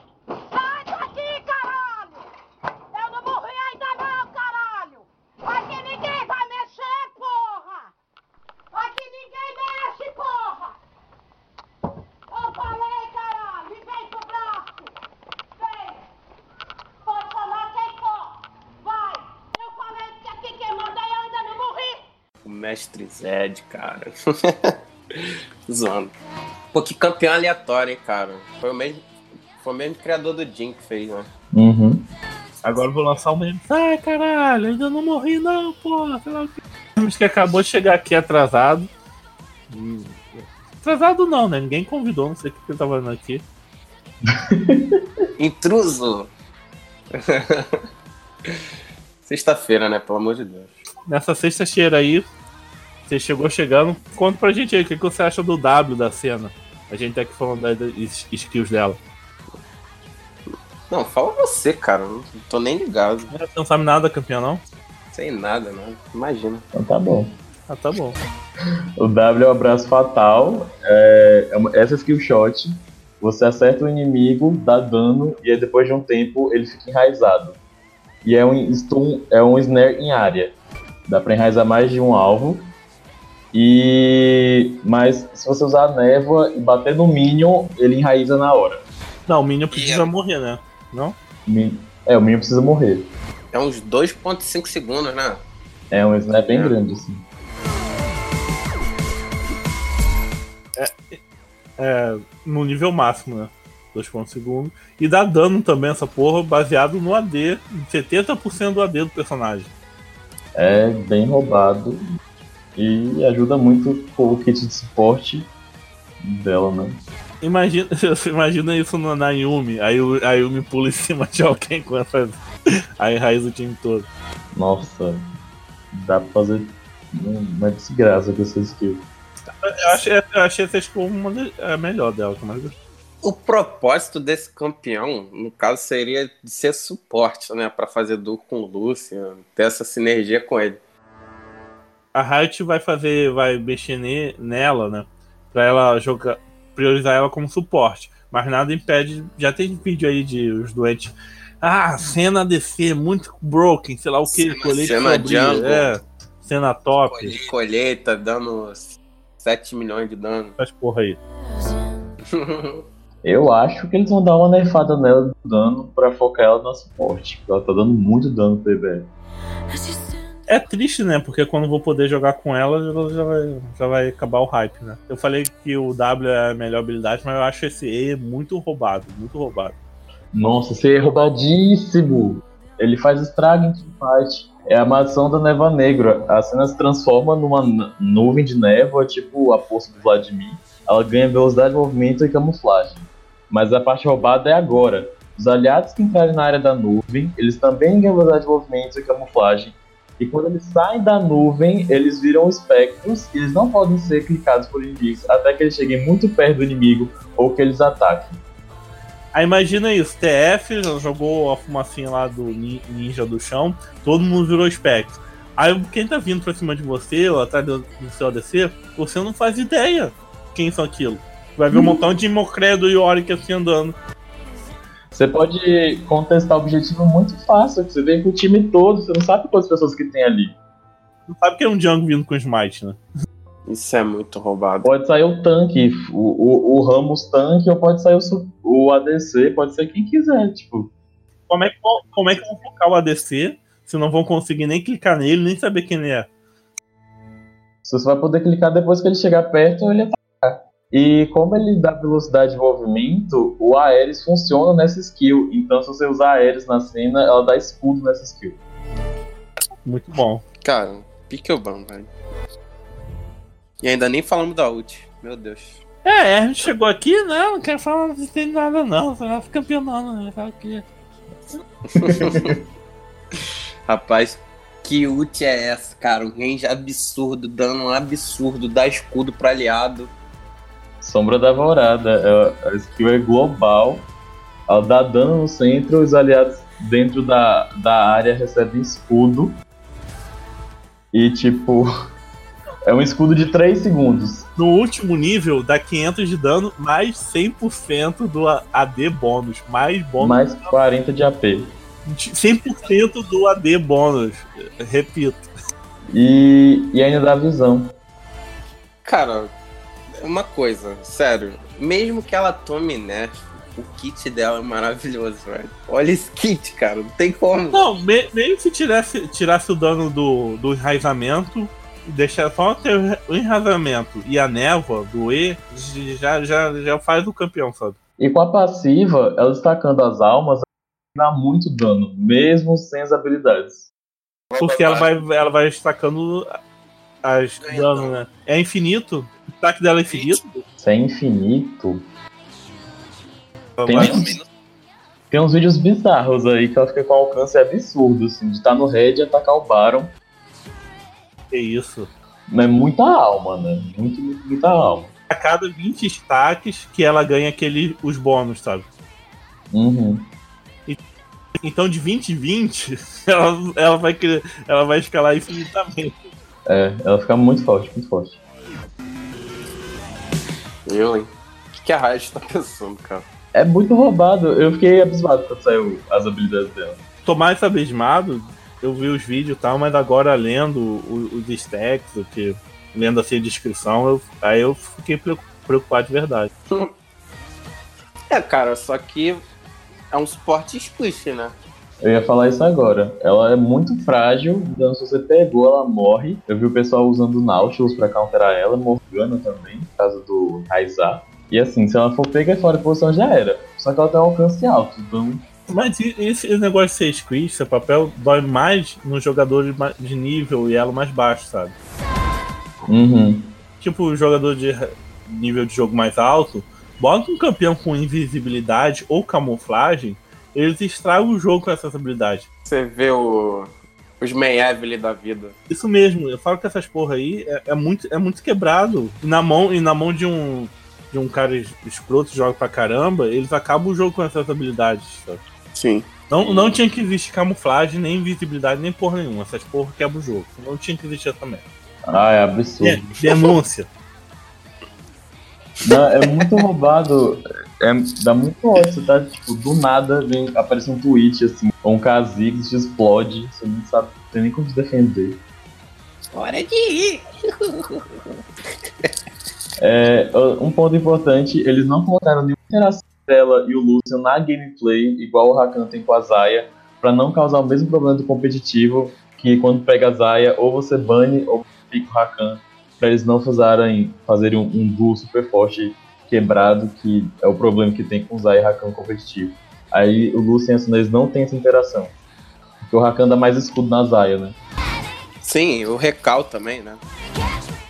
[SPEAKER 5] Sai daqui, caralho! Eu não morri ainda não, caralho! Aqui ninguém vai mexer, porra! Aqui ninguém mexe, porra! Eu falei, caralho! E vem
[SPEAKER 6] Zed, cara. Zoando. Pô, que campeão aleatório, hein, cara. Foi o mesmo, foi o mesmo criador do Jin que fez, né?
[SPEAKER 2] Uhum.
[SPEAKER 1] Agora eu vou lançar um meme. Ai, caralho, ainda não morri não, porra. Sei lá o que. Temos que acabou de chegar aqui atrasado. Hum, Atrasado não, né? Ninguém convidou, não sei o que ele tava fazendo aqui.
[SPEAKER 6] Intruso! Sexta-feira, né? Pelo amor de Deus.
[SPEAKER 1] Nessa sexta-feira aí, você chegou chegando. Conta pra gente aí o que, que você acha do W da cena. A gente tá aqui falando das skills dela.
[SPEAKER 6] Não, fala você, cara. Não tô nem ligado.
[SPEAKER 1] Você não sabe nada, campeão, não?
[SPEAKER 6] Sei nada, né? Imagina.
[SPEAKER 2] Então tá bom.
[SPEAKER 1] Ah, tá bom.
[SPEAKER 2] O W é o abraço fatal. É, é uma- essa skill shot. Você acerta o inimigo, dá dano, e aí depois de um tempo ele fica enraizado. E é um stun, é um snare em área. Dá pra enraizar mais de um alvo. E. Mas se você usar a névoa e bater no Minion, ele enraiza na hora.
[SPEAKER 1] Não, o Minion precisa morrer, né? Não?
[SPEAKER 2] É, o Minion precisa morrer.
[SPEAKER 6] É uns 2,5 segundos, né?
[SPEAKER 2] É um snare bem
[SPEAKER 6] É.
[SPEAKER 2] grande, assim.
[SPEAKER 1] É, no nível máximo, né? 2 pontos segundo. E dá dano também essa porra, baseado no AD. 70% do AD do personagem.
[SPEAKER 2] É bem roubado. E ajuda muito com o kit de suporte dela, né?
[SPEAKER 1] Imagina, você imagina isso no- na Yumi. Aí o- a Yumi pula em cima de alguém com essa. Aí raiz o time todo.
[SPEAKER 2] Nossa, dá pra fazer uma desgraça com essa skill.
[SPEAKER 1] Eu achei, eu achei essa skill uma de- a melhor dela. que eu mais gostei.
[SPEAKER 6] O propósito desse campeão, no caso, seria de ser suporte, né? Pra fazer duo com o Lucian, ter essa sinergia com ele.
[SPEAKER 1] A Riot vai fazer, vai mexer ne- nela, né? Pra ela jogar, priorizar ela como suporte. Mas nada impede. Já tem vídeo aí de os doentes. Ah, cena DC, muito broken, sei lá o que,
[SPEAKER 6] Cena-
[SPEAKER 1] colete
[SPEAKER 6] cena
[SPEAKER 1] sombrio,
[SPEAKER 6] jungle.
[SPEAKER 1] é, cena top,
[SPEAKER 6] De colheita, dando 7 milhões de dano.
[SPEAKER 1] essas porra aí.
[SPEAKER 2] Eu acho que eles vão dar uma nerfada nela do dano pra focar ela no suporte. Ela tá dando muito dano pro PBE.
[SPEAKER 1] É triste, né? Porque quando vou poder jogar com ela, ela já vai, já vai acabar o hype, né? Eu falei que o W é a melhor habilidade, mas eu acho esse E muito roubado, muito roubado.
[SPEAKER 2] Nossa, você é roubadíssimo! Ele faz estrago em teamfight. É a maldição da névoa negra. A cena se transforma numa nu- nuvem de névoa, tipo a força do Vladimir. Ela ganha velocidade de movimento e camuflagem. Mas a parte roubada é agora. Os aliados que entrarem na área da nuvem, eles também ganham velocidade de movimento e camuflagem. E quando eles saem da nuvem, eles viram espectros e eles não podem ser clicados por inimigos até que eles cheguem muito perto do inimigo ou que eles ataquem.
[SPEAKER 1] Aí imagina isso, TF jogou a fumacinha lá do ni- ninja do chão, todo mundo virou espectro. Aí quem tá vindo pra cima de você, ou atrás do, do seu ADC, você não faz ideia quem são aquilo. Vai ver um montão de Imocredo e Yorick assim andando.
[SPEAKER 2] Você pode contestar o objetivo muito fácil, você vem com o time todo, você não sabe quantas pessoas que tem ali.
[SPEAKER 1] Não sabe que é um jungle vindo com Smite, né?
[SPEAKER 6] Isso é muito roubado.
[SPEAKER 2] Pode sair o tanque, o, o, o Ramos tanque, ou pode sair o, o ADC, pode ser quem quiser, tipo.
[SPEAKER 1] Como é que, vão- como é que vão focar o ADC se não vão conseguir nem clicar nele, nem saber quem ele é?
[SPEAKER 2] Você só vai poder clicar depois que ele chegar perto ou ele atacar. E como ele dá velocidade de movimento, o Aeres funciona nessa skill. Então se você usar Aeres na cena, ela dá escudo nessa skill.
[SPEAKER 1] Muito bom.
[SPEAKER 6] Cara, pique o ban, velho. E ainda nem falamos da ult. Meu Deus.
[SPEAKER 1] É, a gente chegou aqui, né? Não quero falar tem nada não, você vai ficar campeão não, né? Fala que-
[SPEAKER 6] Rapaz, que ult é essa, cara? Um range absurdo, dano um absurdo, dá escudo pro aliado.
[SPEAKER 2] Sombra da Alvorada, é- a skill é global. Ela dá dano no centro, os aliados dentro da, da área recebem escudo. E tipo. É um escudo de 3 segundos.
[SPEAKER 1] No último nível, dá 500 de dano, mais 100% do A- AD bônus. Mais bônus.
[SPEAKER 2] Mais 40 de AP.
[SPEAKER 1] 100% do AD bônus. Repito.
[SPEAKER 2] E, e ainda dá visão.
[SPEAKER 6] Cara, uma coisa, sério. Mesmo que ela tome nerf, o kit dela é maravilhoso, velho. Olha esse kit, cara. Não tem como.
[SPEAKER 1] Não, me- mesmo se tirasse, tirasse o dano do, do enraizamento, deixar só ter o enrasamento e a névoa do E já, já, já faz o campeão, sabe?
[SPEAKER 2] E com a passiva, ela destacando as almas, dá muito dano, mesmo sem as habilidades.
[SPEAKER 1] Porque ela vai, ela vai destacando as dano, né? É infinito? O ataque dela é infinito?
[SPEAKER 2] Se é infinito. Tem,
[SPEAKER 1] vai-
[SPEAKER 2] tem uns vídeos bizarros aí que ela fica com alcance absurdo, assim, de estar no red e atacar o Baron.
[SPEAKER 1] Que isso.
[SPEAKER 2] Mas é muita alma, né? Muito, muito, muita alma.
[SPEAKER 1] A cada 20 destaques que ela ganha aquele, os bônus, sabe?
[SPEAKER 2] Uhum.
[SPEAKER 1] Então de 20 em 20, ela, ela, vai, ela vai escalar infinitamente.
[SPEAKER 2] É, ela fica muito forte, muito forte.
[SPEAKER 6] Eu, hein? O que, que a Riot tá pensando, cara?
[SPEAKER 2] É muito roubado. Eu fiquei abismado quando saiu as habilidades dela.
[SPEAKER 1] Tô mais abismado, eu vi os vídeos e tal, mas agora lendo os stacks, o que, lendo assim a descrição, eu- aí eu fiquei preocu- preocupado de verdade.
[SPEAKER 6] É, cara, só que é um suporte squish, né?
[SPEAKER 2] Eu ia falar isso agora. Ela é muito frágil, então se você pegou, ela morre. Eu vi o pessoal usando Nautilus pra counterar ela, Morgana também, por causa do Raizar. E assim, se ela for pega fora de posição já era. Só que ela tem um alcance alto, então.
[SPEAKER 1] Mas esse negócio de ser squish, seu papel, dói mais nos jogadores de nível e elo mais baixo, sabe?
[SPEAKER 2] Uhum.
[SPEAKER 1] Tipo, o jogador de nível de jogo mais alto, bota um campeão com invisibilidade ou camuflagem, eles estragam o jogo com essas habilidades.
[SPEAKER 6] Você vê o, os Mayevely da vida.
[SPEAKER 1] Isso mesmo, eu falo que essas porra aí é, é muito, é muito quebrado. E na mão, e na mão de um de um cara es- escroto que joga pra caramba, eles acabam o jogo com essas habilidades. sabe?
[SPEAKER 6] Sim.
[SPEAKER 1] Não, não tinha que existir camuflagem, nem invisibilidade, nem porra nenhuma. Essas porra quebram o jogo. Não tinha que existir essa merda.
[SPEAKER 2] Ah, é absurdo.
[SPEAKER 1] De- Denúncia.
[SPEAKER 2] Não, é muito roubado. É, dá muito ódio. Tá, tipo, do nada vem, aparece um tweet assim, ou um Kha'Zix explode. Você não sabe, não tem nem como se defender.
[SPEAKER 6] Hora de ir!
[SPEAKER 2] É, um ponto importante, eles não colocaram nenhuma interação dela e o Lucian na gameplay, igual o Rakan tem com a Zaya, pra não causar o mesmo problema do competitivo, que quando pega a Zaya, ou você bane ou fica o Rakan, pra eles não fazerem, fazerem um, um duo super forte quebrado, que é o problema que tem com o Zaya e Rakan competitivo. Aí o Lucian e a não tem essa interação. Porque o Rakan dá mais escudo na Zaya, né?
[SPEAKER 6] Sim, o Recal também, né?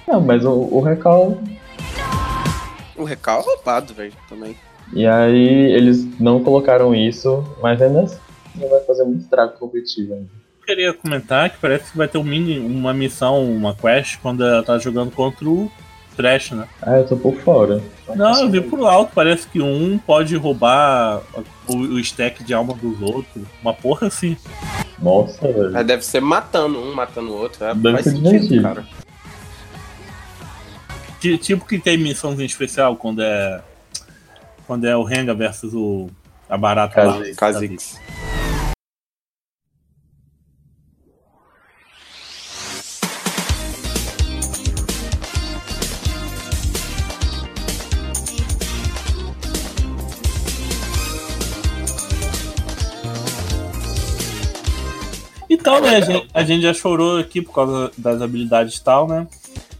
[SPEAKER 2] Não, mas o, o Recal
[SPEAKER 6] O Recal é roubado, velho, também.
[SPEAKER 2] E aí eles não colocaram isso, mas ainda assim vai fazer muito estrago competitivo ainda.
[SPEAKER 1] Eu queria comentar que parece que vai ter um mini, uma missão, uma quest, quando ela tá jogando contra o Trash, né?
[SPEAKER 2] Ah, eu tô por fora.
[SPEAKER 1] Não, eu vi por alto, parece que um pode roubar o, o stack de alma dos outros. Uma porra assim.
[SPEAKER 2] Nossa, velho.
[SPEAKER 6] Mas deve ser matando um, matando o outro. É,
[SPEAKER 2] Deve
[SPEAKER 6] faz
[SPEAKER 2] ser
[SPEAKER 6] sentido,
[SPEAKER 2] divertido.
[SPEAKER 6] cara.
[SPEAKER 1] Ti- Tipo que tem missãozinha especial quando é. Quando é o Renga versus o. A barata lá.
[SPEAKER 2] Kha'Zix.
[SPEAKER 6] Kha'Zix.
[SPEAKER 1] Então, né, a gente, a gente já chorou aqui por causa das habilidades e tal, né?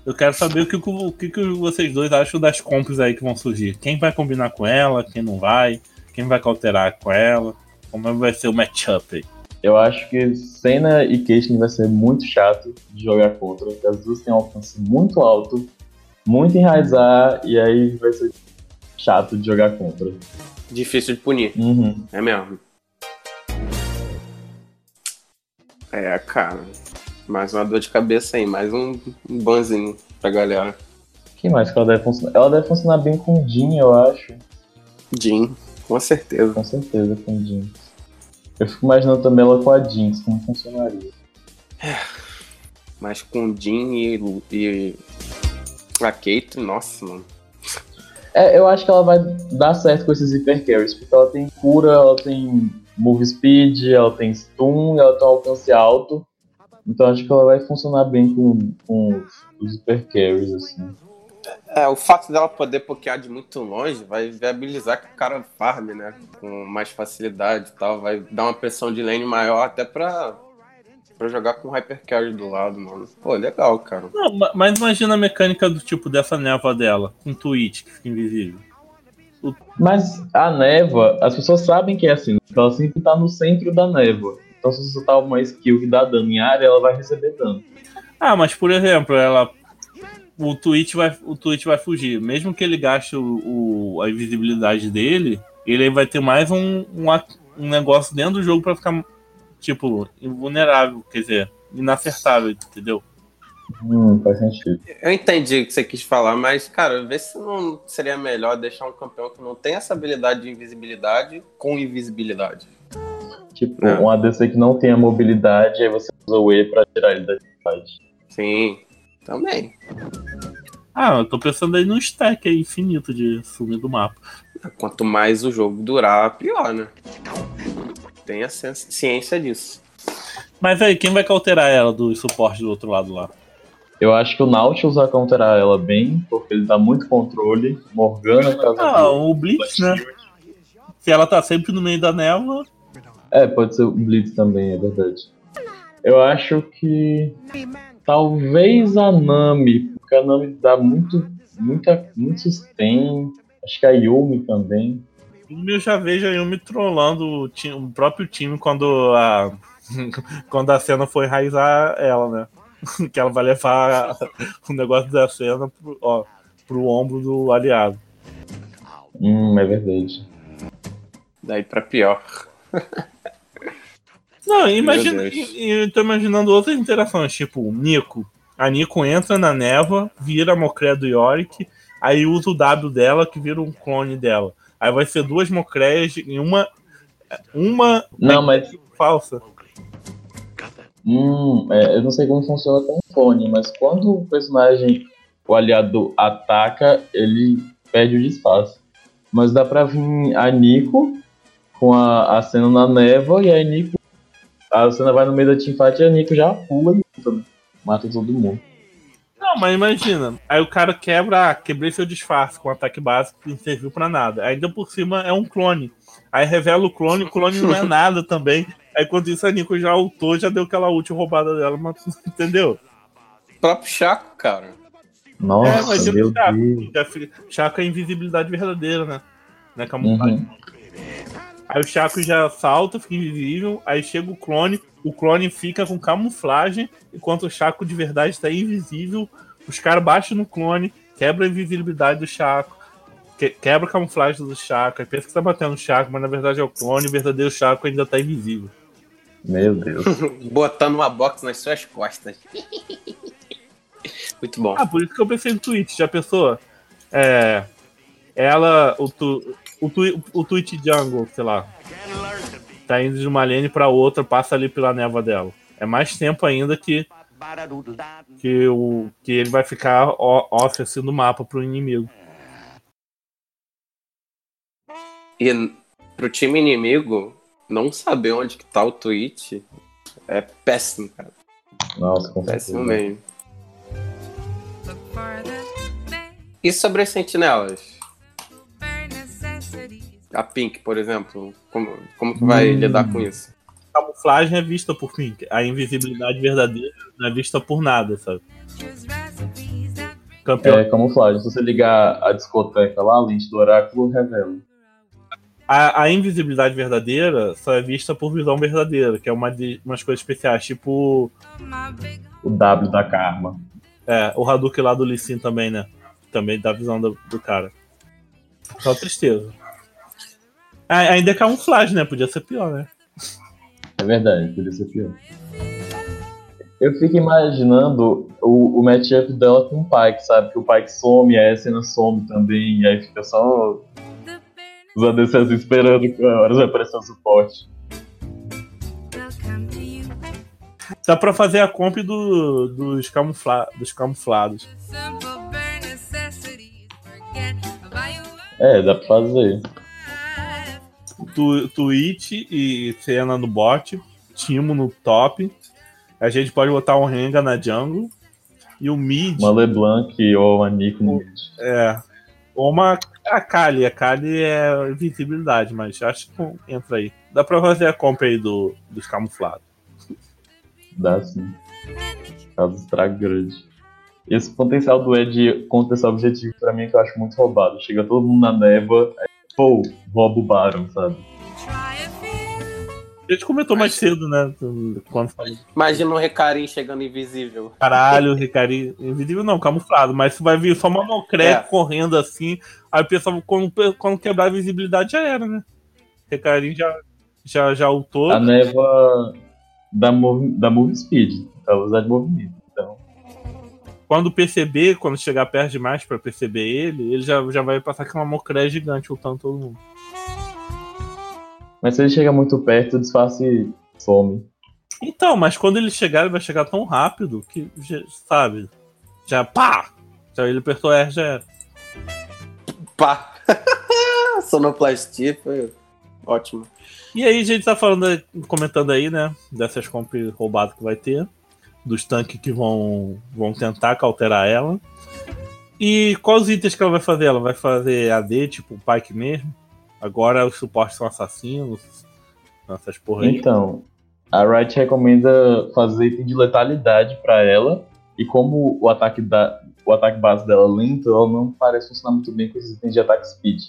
[SPEAKER 1] Eu quero saber o que, que- o que, que vocês dois acham das compras aí que vão surgir. Quem vai combinar com ela, quem não vai, quem vai cauterar com ela, como vai ser o matchup aí.
[SPEAKER 2] Eu acho que Senna e Caitlyn vai ser muito chato de jogar contra, porque as duas têm um alcance muito alto, muito enraizar, e aí vai ser chato de jogar contra.
[SPEAKER 6] Difícil de punir.
[SPEAKER 2] Uhum.
[SPEAKER 6] É mesmo. É, cara. Mais uma dor de cabeça aí, mais um, um banzinho pra galera.
[SPEAKER 2] que mais que ela deve funcionar? Ela deve funcionar bem com o Jin, eu acho.
[SPEAKER 6] Jin, com certeza.
[SPEAKER 2] Com certeza com o Jin. Eu fico imaginando também ela com a Jinx, como funcionaria.
[SPEAKER 6] Mas com Jin e, e a Kate, nossa, mano.
[SPEAKER 2] É, eu acho que ela vai dar certo com esses hyper carries, porque ela tem cura, ela tem move speed, ela tem stun, ela tem um alcance alto. Então acho que ela vai funcionar bem com, com os, os hyper carries, assim.
[SPEAKER 6] É, o fato dela poder pokear de muito longe vai viabilizar que o cara farme, né? Com mais facilidade e tal. Vai dar uma pressão de lane maior até pra pra jogar com o Hypercarry do lado, mano. Pô, legal, cara.
[SPEAKER 1] Não, ma- mas imagina a mecânica do tipo dessa névoa dela, com tweet que fica invisível.
[SPEAKER 2] Mas a névoa, as pessoas sabem que é assim. Então ela sempre tá no centro da névoa. Então se você soltar uma skill que dá dano em área, ela vai receber dano.
[SPEAKER 1] Ah, mas por exemplo, ela. O tweet vai, o tweet vai fugir. Mesmo que ele gaste o, o- a invisibilidade dele, ele vai ter mais um, um, um negócio dentro do jogo pra ficar, tipo, invulnerável, quer dizer, inacertável, entendeu?
[SPEAKER 2] Hum, faz sentido.
[SPEAKER 6] Eu entendi o que você quis falar, mas, cara, vê se não seria melhor deixar um campeão que não tem essa habilidade de invisibilidade com invisibilidade.
[SPEAKER 2] Tipo,
[SPEAKER 6] É.
[SPEAKER 2] um ADC que não tem a mobilidade, aí você usa o E pra tirar ele da fight.
[SPEAKER 6] Sim, também.
[SPEAKER 1] Ah, eu tô pensando aí num stack aí infinito de sumir do mapa.
[SPEAKER 6] Quanto mais o jogo durar, pior, né? Tenha ci- ciência disso.
[SPEAKER 1] Mas aí, quem vai cauterar ela do suporte do outro lado lá?
[SPEAKER 2] Eu acho que o Nautilus vai counterar ela bem, porque ele dá muito controle. Morgana, caso
[SPEAKER 1] Ah, o Blitz, né? Se ela tá sempre no meio da névoa,
[SPEAKER 2] É, pode ser o Blitz também, é verdade. Eu acho que. Talvez a Nami, porque a Nami dá muito, muita, muito sustain. Acho que a Yumi também.
[SPEAKER 1] eu já vejo a Yumi trollando o, ti- o próprio time quando a, quando a cena foi raizar ela, né? Que ela vai levar o negócio da cena pro, ó, pro ombro do aliado.
[SPEAKER 2] Hum, é verdade.
[SPEAKER 6] Daí pra pior.
[SPEAKER 1] Não, imagina, eu tô imaginando outras interações, tipo, o Nico. A Nico entra na névoa, vira a Mocré do Yorick, aí usa o W dela, que vira um clone dela. Aí vai ser duas Mocréas e uma. Uma
[SPEAKER 2] Não, mas.
[SPEAKER 1] falsa.
[SPEAKER 2] Hum, é, eu não sei como funciona com o clone, mas quando o personagem, o aliado, ataca, ele perde o espaço. Mas dá pra vir a Nico com a, a cena na névoa e aí a Nico. A cena vai no meio da teamfight e a Nico já pula e mata, mata todo mundo.
[SPEAKER 1] Não, mas imagina. Aí o cara quebra, ah, quebrei seu disfarce com um ataque básico que não serviu pra nada. Ainda por cima é um clone. Aí revela o clone, o clone não é nada também. Aí quando isso a Nico já ultou, já deu aquela ult roubada dela, mas, entendeu?
[SPEAKER 6] O próprio Chaco, cara.
[SPEAKER 2] Nossa,
[SPEAKER 1] É, mas
[SPEAKER 2] meu
[SPEAKER 1] o Chaco,
[SPEAKER 2] Deus.
[SPEAKER 1] Chaco é invisibilidade verdadeira, né? Né, camuflagem.
[SPEAKER 2] Uhum.
[SPEAKER 1] Aí o Chaco já salta, fica invisível, aí chega o clone, o clone fica com camuflagem, enquanto o Chaco de verdade está invisível, os caras baixam no clone, quebra a invisibilidade do Chaco, que- quebra a camuflagem do Chaco, aí pensa que tá batendo no Chaco, mas na verdade é o clone, o verdadeiro Chaco ainda tá invisível.
[SPEAKER 2] Meu Deus.
[SPEAKER 6] Botando uma box nas suas costas. Muito bom.
[SPEAKER 1] Ah, por isso que eu pensei no tweet, já pensou? É. Ela, o, tu, o, twi- o tweet jungle, sei lá. Tá indo de uma lane pra outra, passa ali pela névoa dela. É mais tempo ainda que. Que, o, que ele vai ficar off assim no mapa pro inimigo.
[SPEAKER 6] E pro time inimigo, não saber onde que tá o tweet é péssimo, cara.
[SPEAKER 2] Nossa, com
[SPEAKER 6] Péssimo mesmo. E sobre as sentinelas? A Pink, por exemplo, como, como que vai
[SPEAKER 2] Hum.
[SPEAKER 6] lidar com isso?
[SPEAKER 1] Camuflagem é vista por Pink. A invisibilidade verdadeira não é vista por nada, sabe? Campeão.
[SPEAKER 2] É camuflagem. Se você ligar a discoteca lá, a lente do oráculo revela.
[SPEAKER 1] A, a invisibilidade verdadeira só é vista por visão verdadeira, que é uma de umas coisas especiais, tipo
[SPEAKER 2] O W da Karma.
[SPEAKER 1] é, o Hadouken lá do Lee Sin também, né? Também dá visão do, do cara. Só tristeza. Ah, ainda é camuflagem, né? Podia ser pior, né?
[SPEAKER 2] É verdade, podia ser pior. Eu fico imaginando o, o matchup dela com o Pike, sabe? Que o Pike some, a cena some também, e aí fica só os ADCs esperando que horas vai aparecer o suporte.
[SPEAKER 1] Dá pra fazer a comp do, dos, camufla, dos camuflados.
[SPEAKER 2] É, dá pra fazer.
[SPEAKER 1] Tu, Twitch e cena no bot, Timo no top. A gente pode botar um Renga na jungle. E o mid.
[SPEAKER 2] Uma LeBlanc ou uma Nico no mid.
[SPEAKER 1] É. Uma. A Kali. A Kali é visibilidade, mas acho que entra aí. Dá pra fazer a compra aí do, dos camuflados.
[SPEAKER 2] Dá sim. Causa estrago grande. Esse potencial do Ed contra esse objetivo, pra mim, é que eu acho muito roubado. Chega todo mundo na névoa, aí, pô, rouba o Baron, sabe?
[SPEAKER 1] A gente comentou mais cedo, né? Quando.
[SPEAKER 6] Imagina um Recarim chegando invisível.
[SPEAKER 1] Caralho, Ricari. Invisível não, camuflado. Mas vai vir só uma mocreca
[SPEAKER 6] É.
[SPEAKER 1] correndo assim. Aí o pessoal, quando, quando quebrar a visibilidade, já era, né? Recarim já, já, já ultou.
[SPEAKER 2] A névoa dá, mov dá move speed, pra usar de movimento. Então,
[SPEAKER 1] Quando perceber, quando chegar perto demais pra perceber ele, ele já, já vai passar com uma mocreca gigante ultando todo mundo.
[SPEAKER 2] Mas se ele chega muito perto, o disfarce some.
[SPEAKER 1] Então, mas quando ele chegar, ele vai chegar tão rápido que, sabe? Já pá! Já ele apertou R, já era.
[SPEAKER 6] Pá! Sonoplastia foi ótimo.
[SPEAKER 1] E aí a gente tá falando, aí- comentando aí, né? Dessas comp roubadas que vai ter. Dos tanques que vão, vão tentar cauterar ela. E quais itens que ela vai fazer? Ela vai fazer AD, tipo o Pike mesmo? Agora os suportes são assassinos. Essas porra aí.
[SPEAKER 2] Então, a Riot recomenda fazer item de letalidade pra ela. E como o ataque, da, o ataque base dela é lento, ela não parece funcionar muito bem com esses itens de ataque speed.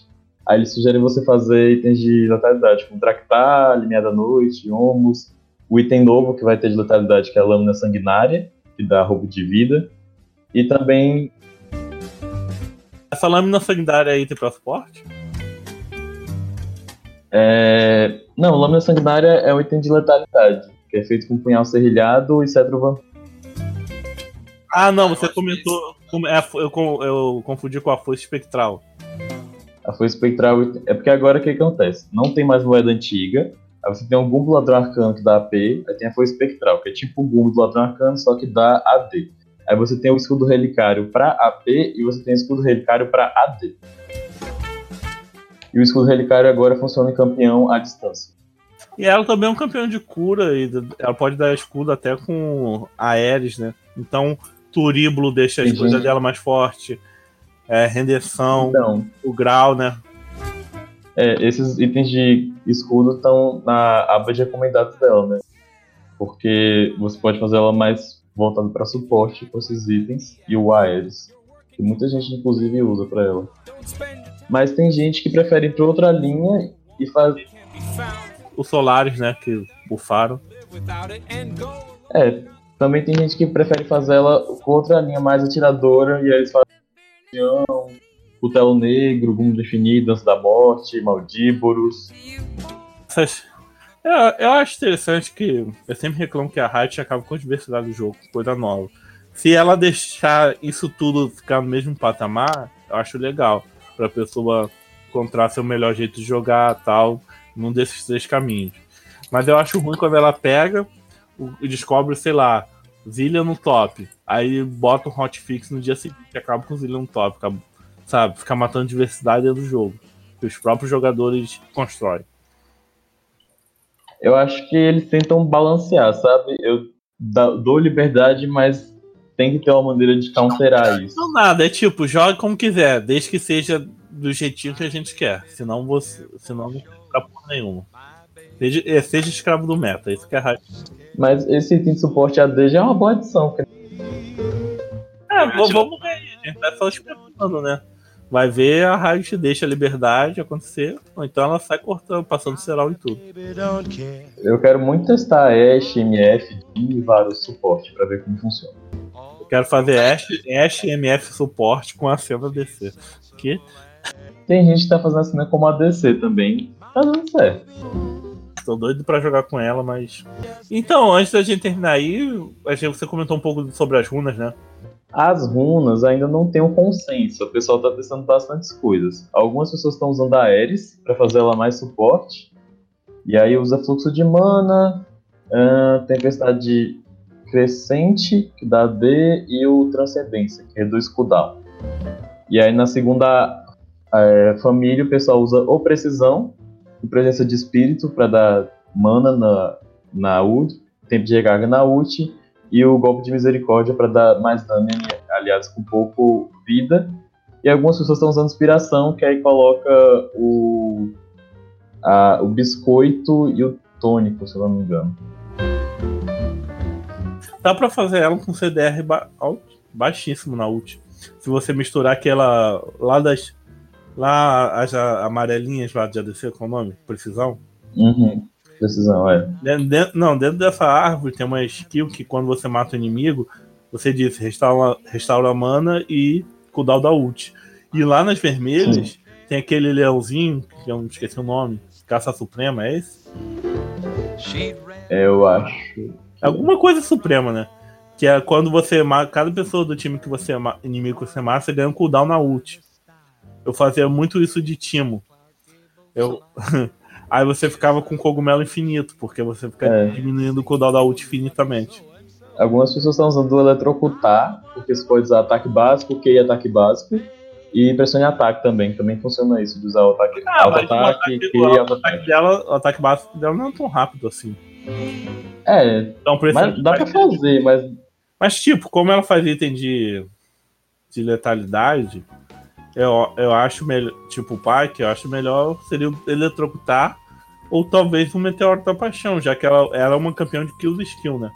[SPEAKER 2] Aí eles sugerem você fazer itens de letalidade, como Tractar, Limiar da Noite, Homos. O item novo que vai ter de letalidade, que é a Lâmina Sanguinária, que dá roubo de vida. E também
[SPEAKER 1] Essa lâmina sanguinária aí tem pra suporte?
[SPEAKER 2] É... Não, Lâmina Sanguinária é um item de letalidade, que é feito com punhal serrilhado e cetro vampiro.
[SPEAKER 1] Ah, não, você comentou. é, Eu, eu confundi com a foice espectral.
[SPEAKER 2] A foice espectral é porque agora o que acontece? Não tem mais moeda antiga, aí você tem um Gumbo Ladrão Arcano que dá AP, aí tem a foice espectral, que é tipo o Gumbo do Ladrão Arcano, só que dá AD. Aí você tem o escudo relicário pra AP e você tem o escudo relicário pra AD. E o escudo relicário agora funciona em campeão à distância.
[SPEAKER 1] E ela também é um campeão de cura, e ela pode dar escudo até com Aeres, né? Então, Turíbulo deixa a escudo dela mais forte. É, rendição,
[SPEAKER 2] Então,
[SPEAKER 1] o grau, né?
[SPEAKER 2] É, esses itens de escudo estão na aba de recomendados dela, né? Porque você pode fazer ela mais voltada para suporte com esses itens e o Aeres, que muita gente inclusive usa para ela. Mas tem gente que prefere ir para outra linha e faz.
[SPEAKER 1] O Solaris, né? Que bufaram.
[SPEAKER 2] É, também tem gente que prefere fazer ela com outra linha mais atiradora e aí eles fazem Cutelo Negro, Gumo Definido, Dança da Morte, Maldíboros.
[SPEAKER 1] Eu, eu acho interessante que eu sempre reclamo que a Riot acaba com a diversidade do jogo, coisa nova. Se ela deixar isso tudo ficar no mesmo patamar, eu acho legal. Pra pessoa encontrar seu melhor jeito de jogar tal, num desses três caminhos. Mas eu acho ruim quando ela pega e descobre, sei lá, Zillion no top. Aí bota um hotfix no dia seguinte acaba com Zillion no top. sabe? Fica matando diversidade dentro do jogo. Que os próprios jogadores constroem.
[SPEAKER 2] Eu acho que eles tentam balancear, sabe? Eu dou liberdade, mas tem que ter uma maneira de counterar isso.
[SPEAKER 1] Não, nada, é tipo, joga como quiser, desde que seja do jeitinho que a gente quer. Senão você. Senão não fica porra nenhuma. Seja, é, seja escravo do meta, isso que é raiva.
[SPEAKER 2] Mas esse item de suporte AD já é uma boa adição. cara.
[SPEAKER 1] É, vamos ver aí, a gente vai só especulando, né? Vai ver a Riot deixa a liberdade acontecer, ou então ela sai cortando, passando ceral e tudo.
[SPEAKER 2] Eu quero muito testar a Ashe, MF, e vários suporte pra ver como funciona.
[SPEAKER 1] Quero fazer Ashe, Ashe MF suporte com a cena DC. Que
[SPEAKER 2] Tem gente que tá fazendo assim como ADC também. Tá dando certo.
[SPEAKER 1] Tô doido pra jogar com ela, mas. Então, antes da gente terminar aí, a gente- você comentou um pouco sobre as runas, né?
[SPEAKER 2] As runas ainda não tem um consenso. O pessoal tá testando bastantes coisas. Algumas pessoas estão usando a Ares pra fazer ela mais suporte. E aí usa fluxo de mana, ahn, tempestade crescente, que dá D, e o transcendência, que reduz cooldown. E aí na segunda é, família o pessoal usa ou precisão, com presença de espírito pra dar mana na, na ult, tempo de recarga na ult, e o golpe de misericórdia para dar mais dano em aliados com pouco vida. E algumas pessoas estão usando inspiração, que aí coloca o, a- o biscoito e o tônico, se eu não me engano.
[SPEAKER 1] Dá pra fazer ela com CDR ba alto, baixíssimo na ult. Se você misturar aquela lá das. Lá as amarelinhas lá de ADC, qual é o nome? Precisão?
[SPEAKER 2] Uhum. Precisão, é.
[SPEAKER 1] Dentro, dentro- não, dentro dessa árvore tem uma skill que quando você mata o inimigo, você diz restaura, restaura a mana e cooldown da ult. E lá nas vermelhas tem aquele leãozinho, que eu não esqueci o nome, Caça Suprema, é esse?
[SPEAKER 2] Eu acho.
[SPEAKER 1] Alguma coisa suprema, né? Que é quando você. Cada pessoa do time que você inimigo que você mata, você ganha um cooldown na ult. Eu fazia muito isso de timo. Eu. Aí você ficava com cogumelo infinito, porque você fica
[SPEAKER 2] É.
[SPEAKER 1] diminuindo o cooldown da ult infinitamente.
[SPEAKER 2] Algumas pessoas estão usando o eletrocutar, porque você pode usar ataque básico, Q e ataque básico. E pressione ataque também. Também funciona isso, de usar o ataque,
[SPEAKER 1] Ah,
[SPEAKER 2] auto
[SPEAKER 1] mas o
[SPEAKER 2] ataque, Q
[SPEAKER 1] o ataque. dela, o ataque básico dela não é tão rápido assim.
[SPEAKER 2] É,
[SPEAKER 1] Então,
[SPEAKER 2] mas dá pra fazer, mas
[SPEAKER 1] Mas, tipo, como ela faz item de, de letalidade, eu, eu acho melhor. Tipo, o Pike, eu acho melhor seria o eletrocutar ou talvez o Meteoro da Paixão, já que ela, ela é uma campeã de kills skill, né?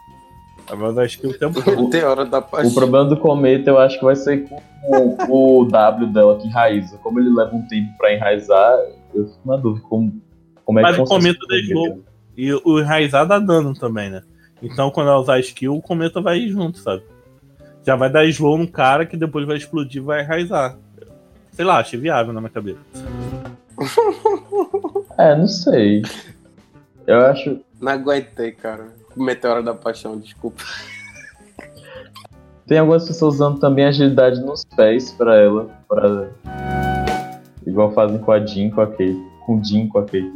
[SPEAKER 1] Ela vai usar skill o tempo todo.
[SPEAKER 6] Hora da paixão.
[SPEAKER 2] o problema do Cometa eu acho que vai ser com o, o W dela que enraiza. Como ele leva um tempo pra enraizar, eu fico na dúvida como, como é
[SPEAKER 1] Mas
[SPEAKER 2] que
[SPEAKER 1] o. Cometa deixou. E o enraizar dá dano também, né? Então quando ela usar skill, o cometa vai ir junto, sabe? Já vai dar slow no cara que depois vai explodir e vai enraizar. Sei lá, achei viável na minha cabeça.
[SPEAKER 2] É, não sei. Eu acho.
[SPEAKER 6] Não aguentei, cara. Meteoro da paixão, desculpa.
[SPEAKER 2] Tem algumas pessoas usando também agilidade nos pés pra ela. Pra... Igual fazem com a Jean, com a Kate. Com o Jean, com a Kate.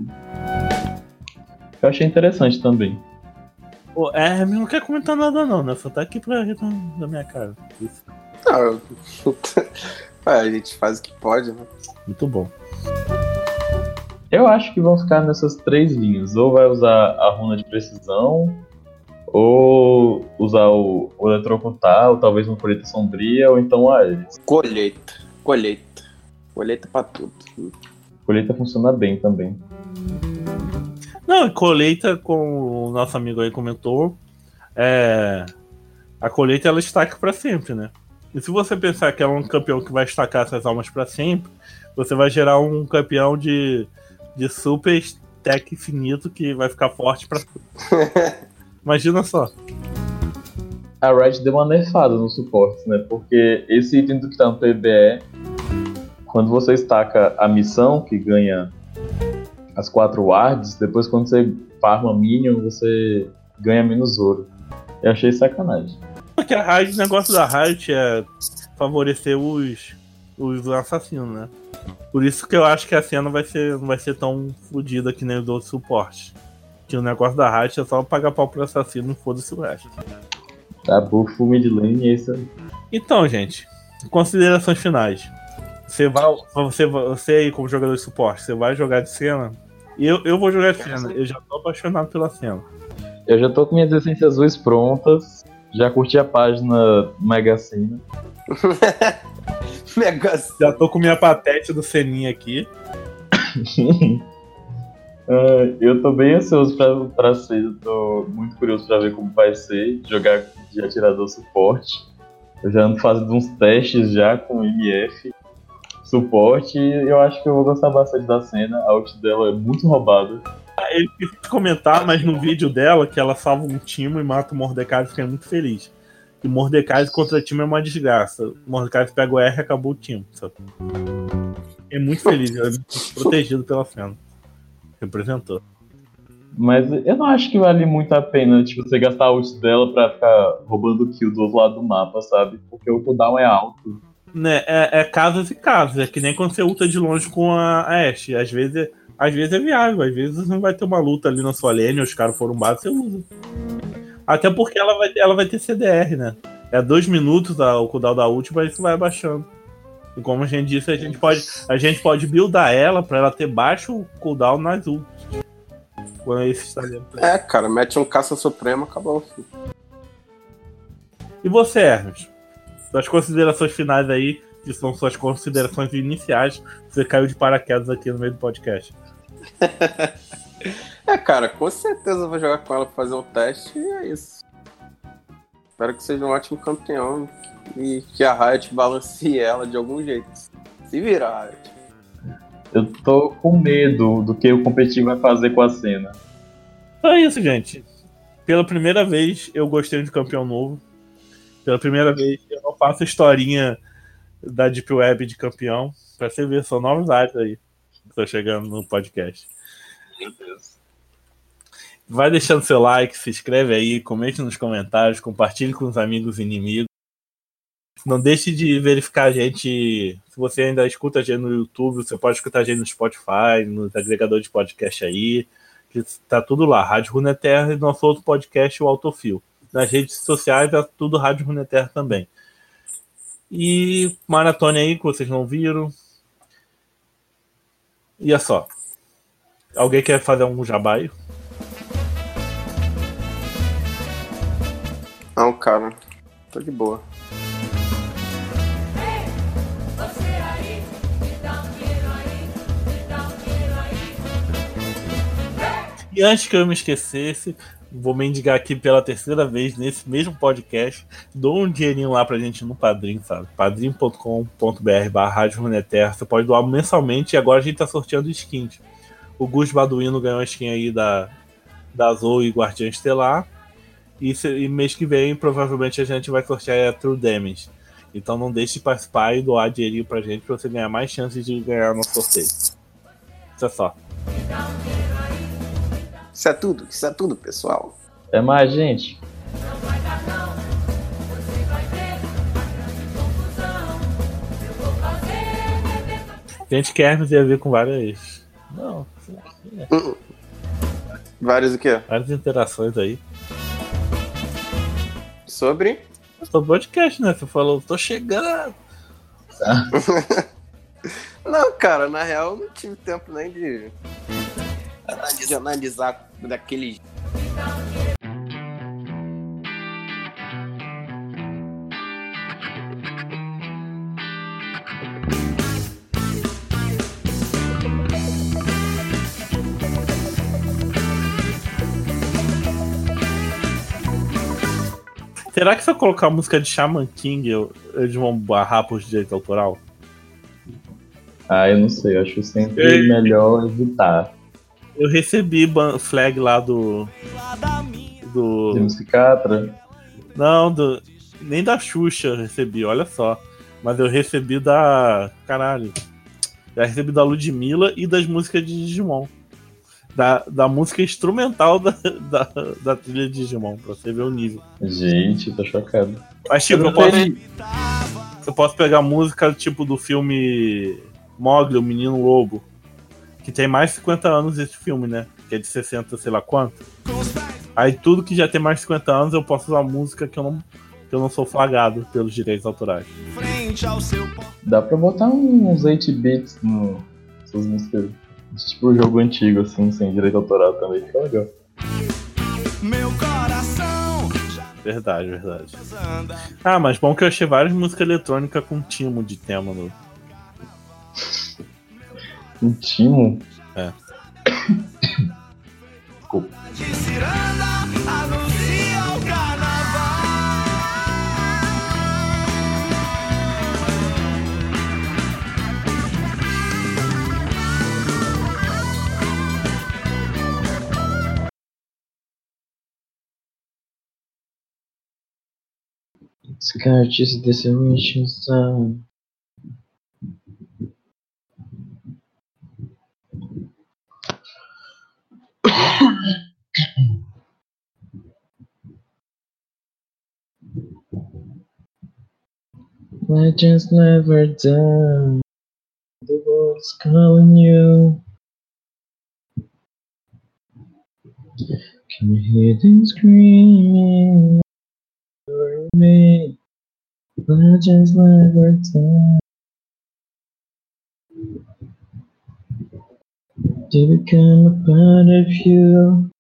[SPEAKER 2] Eu achei interessante também.
[SPEAKER 1] O Hermes não quer comentar nada não, né? Só tá aqui pra rir da- minha cara. Isso.
[SPEAKER 6] Não, eu- É, a gente faz o que pode, né?
[SPEAKER 1] Muito bom.
[SPEAKER 2] Eu acho que vão ficar nessas três linhas. Ou vai usar a runa de precisão, ou usar o, o eletrocutar, ou talvez uma colheita sombria, ou então a.
[SPEAKER 6] Colheita. Colheita. Colheita pra tudo.
[SPEAKER 2] Colheita funciona bem também.
[SPEAKER 1] Não, e colheita, como o nosso amigo aí comentou, é... a colheita ela estaca pra sempre, né? E se você pensar que é um campeão que vai estacar essas almas pra sempre, você vai gerar um campeão de, de super stack infinito que vai ficar forte pra. Imagina só.
[SPEAKER 2] A Riot deu uma nerfada no suporte, né? Porque esse item do que tá no PBE, quando você estaca a missão, que ganha as quatro wards, depois quando você farma minion, você ganha menos ouro. Eu achei sacanagem.
[SPEAKER 1] Porque a Riot, o negócio da Riot é favorecer os, os assassinos, né? Por isso que eu acho que a cena vai ser, não vai ser tão fodida que nem os outros suportes. Que o negócio da Riot é só pagar pau pro assassino e foda-se o resto.
[SPEAKER 2] Tá buff mid lane e isso.
[SPEAKER 1] Então, gente, considerações finais. Você vai, você, você aí como jogador de suporte, você vai jogar de cena? Eu, eu vou jogar cena. Eu já tô apaixonado pela cena.
[SPEAKER 2] Eu já tô com minhas essências azuis prontas. Já curti a página Mega Sena.
[SPEAKER 6] Mega
[SPEAKER 1] Já tô com minha patete do Seninha aqui.
[SPEAKER 2] Ah, eu tô bem ansioso pra, pra ser, eu tô muito curioso pra ver como vai ser jogar de atirador suporte. Eu já ando fazendo uns testes já com MF suporte e eu acho que eu vou gostar bastante da cena. A ult dela é muito roubada.
[SPEAKER 1] Ele quis comentar, mas no vídeo dela, que ela salva um time e mata o Mordecai, fiquei muito feliz. E Mordecai contra time é uma desgraça. O Mordecai pega o R e acabou o time. Sabe? É muito feliz, ele é muito protegido pela cena. Representou.
[SPEAKER 2] Mas eu não acho que vale muito a pena tipo, você gastar a ult dela pra ficar roubando kill do outro lado do mapa, sabe? Porque o cooldown é alto.
[SPEAKER 1] Né, é, é casos e casos. É que nem quando você luta de longe com a a Ashe. Às vezes, é- às vezes é viável, às vezes não vai ter uma luta ali na sua lane, os caras foram base, você usa. Até porque ela vai, ter- ela vai ter CDR, né? É dois minutos a- o cooldown da ult, mas isso vai abaixando. E como a gente disse, a gente pode, a gente pode buildar ela pra ela ter baixo cooldown nas ults. Quando esse está dentro.
[SPEAKER 6] É, cara, mete um caça supremo, acabou.
[SPEAKER 1] E você, Hermes? Suas considerações finais aí, que são suas considerações iniciais, você caiu de paraquedas aqui no meio do podcast.
[SPEAKER 6] É, cara, com certeza eu vou jogar com ela pra fazer um teste e é isso. Espero que seja um ótimo campeão e que a Riot balanceie ela de algum jeito. Se virar, Riot.
[SPEAKER 2] Eu tô com medo do que o competitivo vai fazer com a cena.
[SPEAKER 1] Então é isso, gente. Pela primeira vez eu gostei de campeão novo. Pela primeira vez eu não faço historinha da Deep Web de campeão. Pra você ver, são novidades aí. Tô chegando no podcast. Vai deixando seu like, se inscreve aí, comente nos comentários, compartilhe com os amigos e inimigos. Não deixe de verificar a gente. Se você ainda escuta a gente no YouTube, você pode escutar a gente no Spotify, no agregador de podcast aí. Que tá tudo lá. Rádio Runeterra e nosso outro podcast, o Autofil. Nas redes sociais é tudo Rádio Runeterra também. E maratone aí que vocês não viram. E é só. Alguém quer fazer um jabaio?
[SPEAKER 6] Não, cara. Tô de boa.
[SPEAKER 1] E antes que eu me esquecesse, vou mendigar aqui pela terceira vez nesse mesmo podcast. Dou um dinheirinho lá pra gente no Padrim, sabe? padrim.com.br barra Rádio. Você pode doar mensalmente e agora a gente tá sorteando skins. O Gus Baduino ganhou a skin aí da, da Azul e Guardiã Estelar. E, e mês que vem, provavelmente, a gente vai sortear a True Damage. Então não deixe de participar e doar dinheirinho pra gente pra você ganhar mais chances de ganhar no sorteio. Isso é só.
[SPEAKER 6] Isso é tudo, isso é tudo, pessoal.
[SPEAKER 2] É mais, gente.
[SPEAKER 1] Gente que Hermes ia ver com várias. Não,
[SPEAKER 6] Vários o quê?
[SPEAKER 1] várias interações aí.
[SPEAKER 6] Sobre?
[SPEAKER 1] Só podcast, né? Você falou, tô chegando.
[SPEAKER 6] Não, cara, na real eu não tive tempo nem de, de analisar daquele.
[SPEAKER 1] Será que se eu colocar a música de Shaman King, eu- eles vão barrar por direito autoral?
[SPEAKER 2] Ah, eu não sei. Eu acho sempre
[SPEAKER 1] Ei.
[SPEAKER 2] melhor evitar.
[SPEAKER 1] Eu recebi flag lá do.
[SPEAKER 2] De
[SPEAKER 1] Do.
[SPEAKER 2] musicatra.
[SPEAKER 1] Não, do. Nem da Xuxa eu recebi, olha só. Mas eu recebi da. Caralho. Já recebi da Ludmilla e das músicas de Digimon. Da, da música instrumental da, da, da trilha de Digimon, pra você ver o nível.
[SPEAKER 2] Gente, tô chocado.
[SPEAKER 1] Mas tipo, eu posso, eu posso pegar música tipo do filme Mogli, o Menino Lobo. Que tem mais de 50 anos esse filme, né? Que é de 60, sei lá quanto. Aí tudo que já tem mais de 50 anos eu posso usar música que eu não, que eu não sou flagado pelos direitos autorais.
[SPEAKER 2] Dá pra botar uns 8 bits no essas músicas. Tipo jogo antigo, assim, sem direito autoral também. Fica legal.
[SPEAKER 7] Meu coração
[SPEAKER 1] Verdade, verdade. Ah, mas bom que eu achei várias músicas eletrônicas com timo de tema no.
[SPEAKER 2] Um timo.
[SPEAKER 1] É.
[SPEAKER 2] Desculpa.
[SPEAKER 7] de ciranda anuncia o carnaval.
[SPEAKER 2] Legends never die. The world's calling you. Can you hear them screaming? over me? Legends never die. To become a part of you.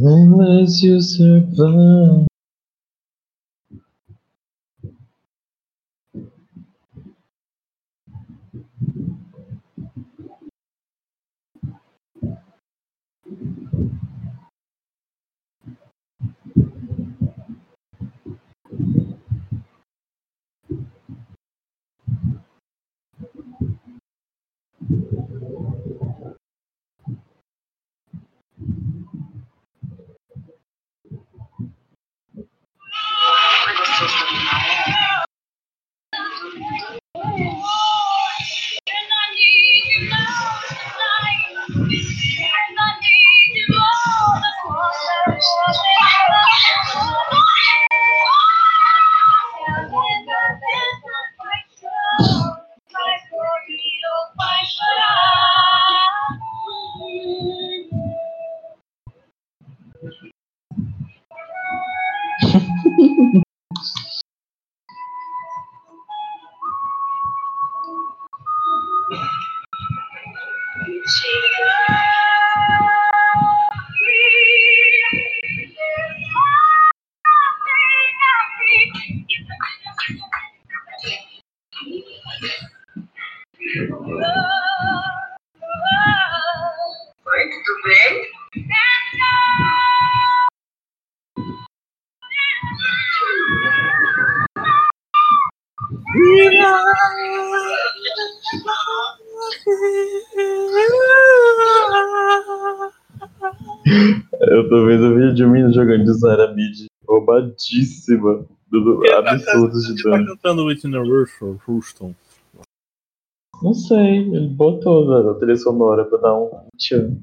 [SPEAKER 8] Unless you survive. pesadíssima. Do, tá absurdo de
[SPEAKER 1] tá
[SPEAKER 8] dano.
[SPEAKER 1] Tá cantando Whitney Houston.
[SPEAKER 8] Não sei, ele botou a trilha sonora pra dar um tchan.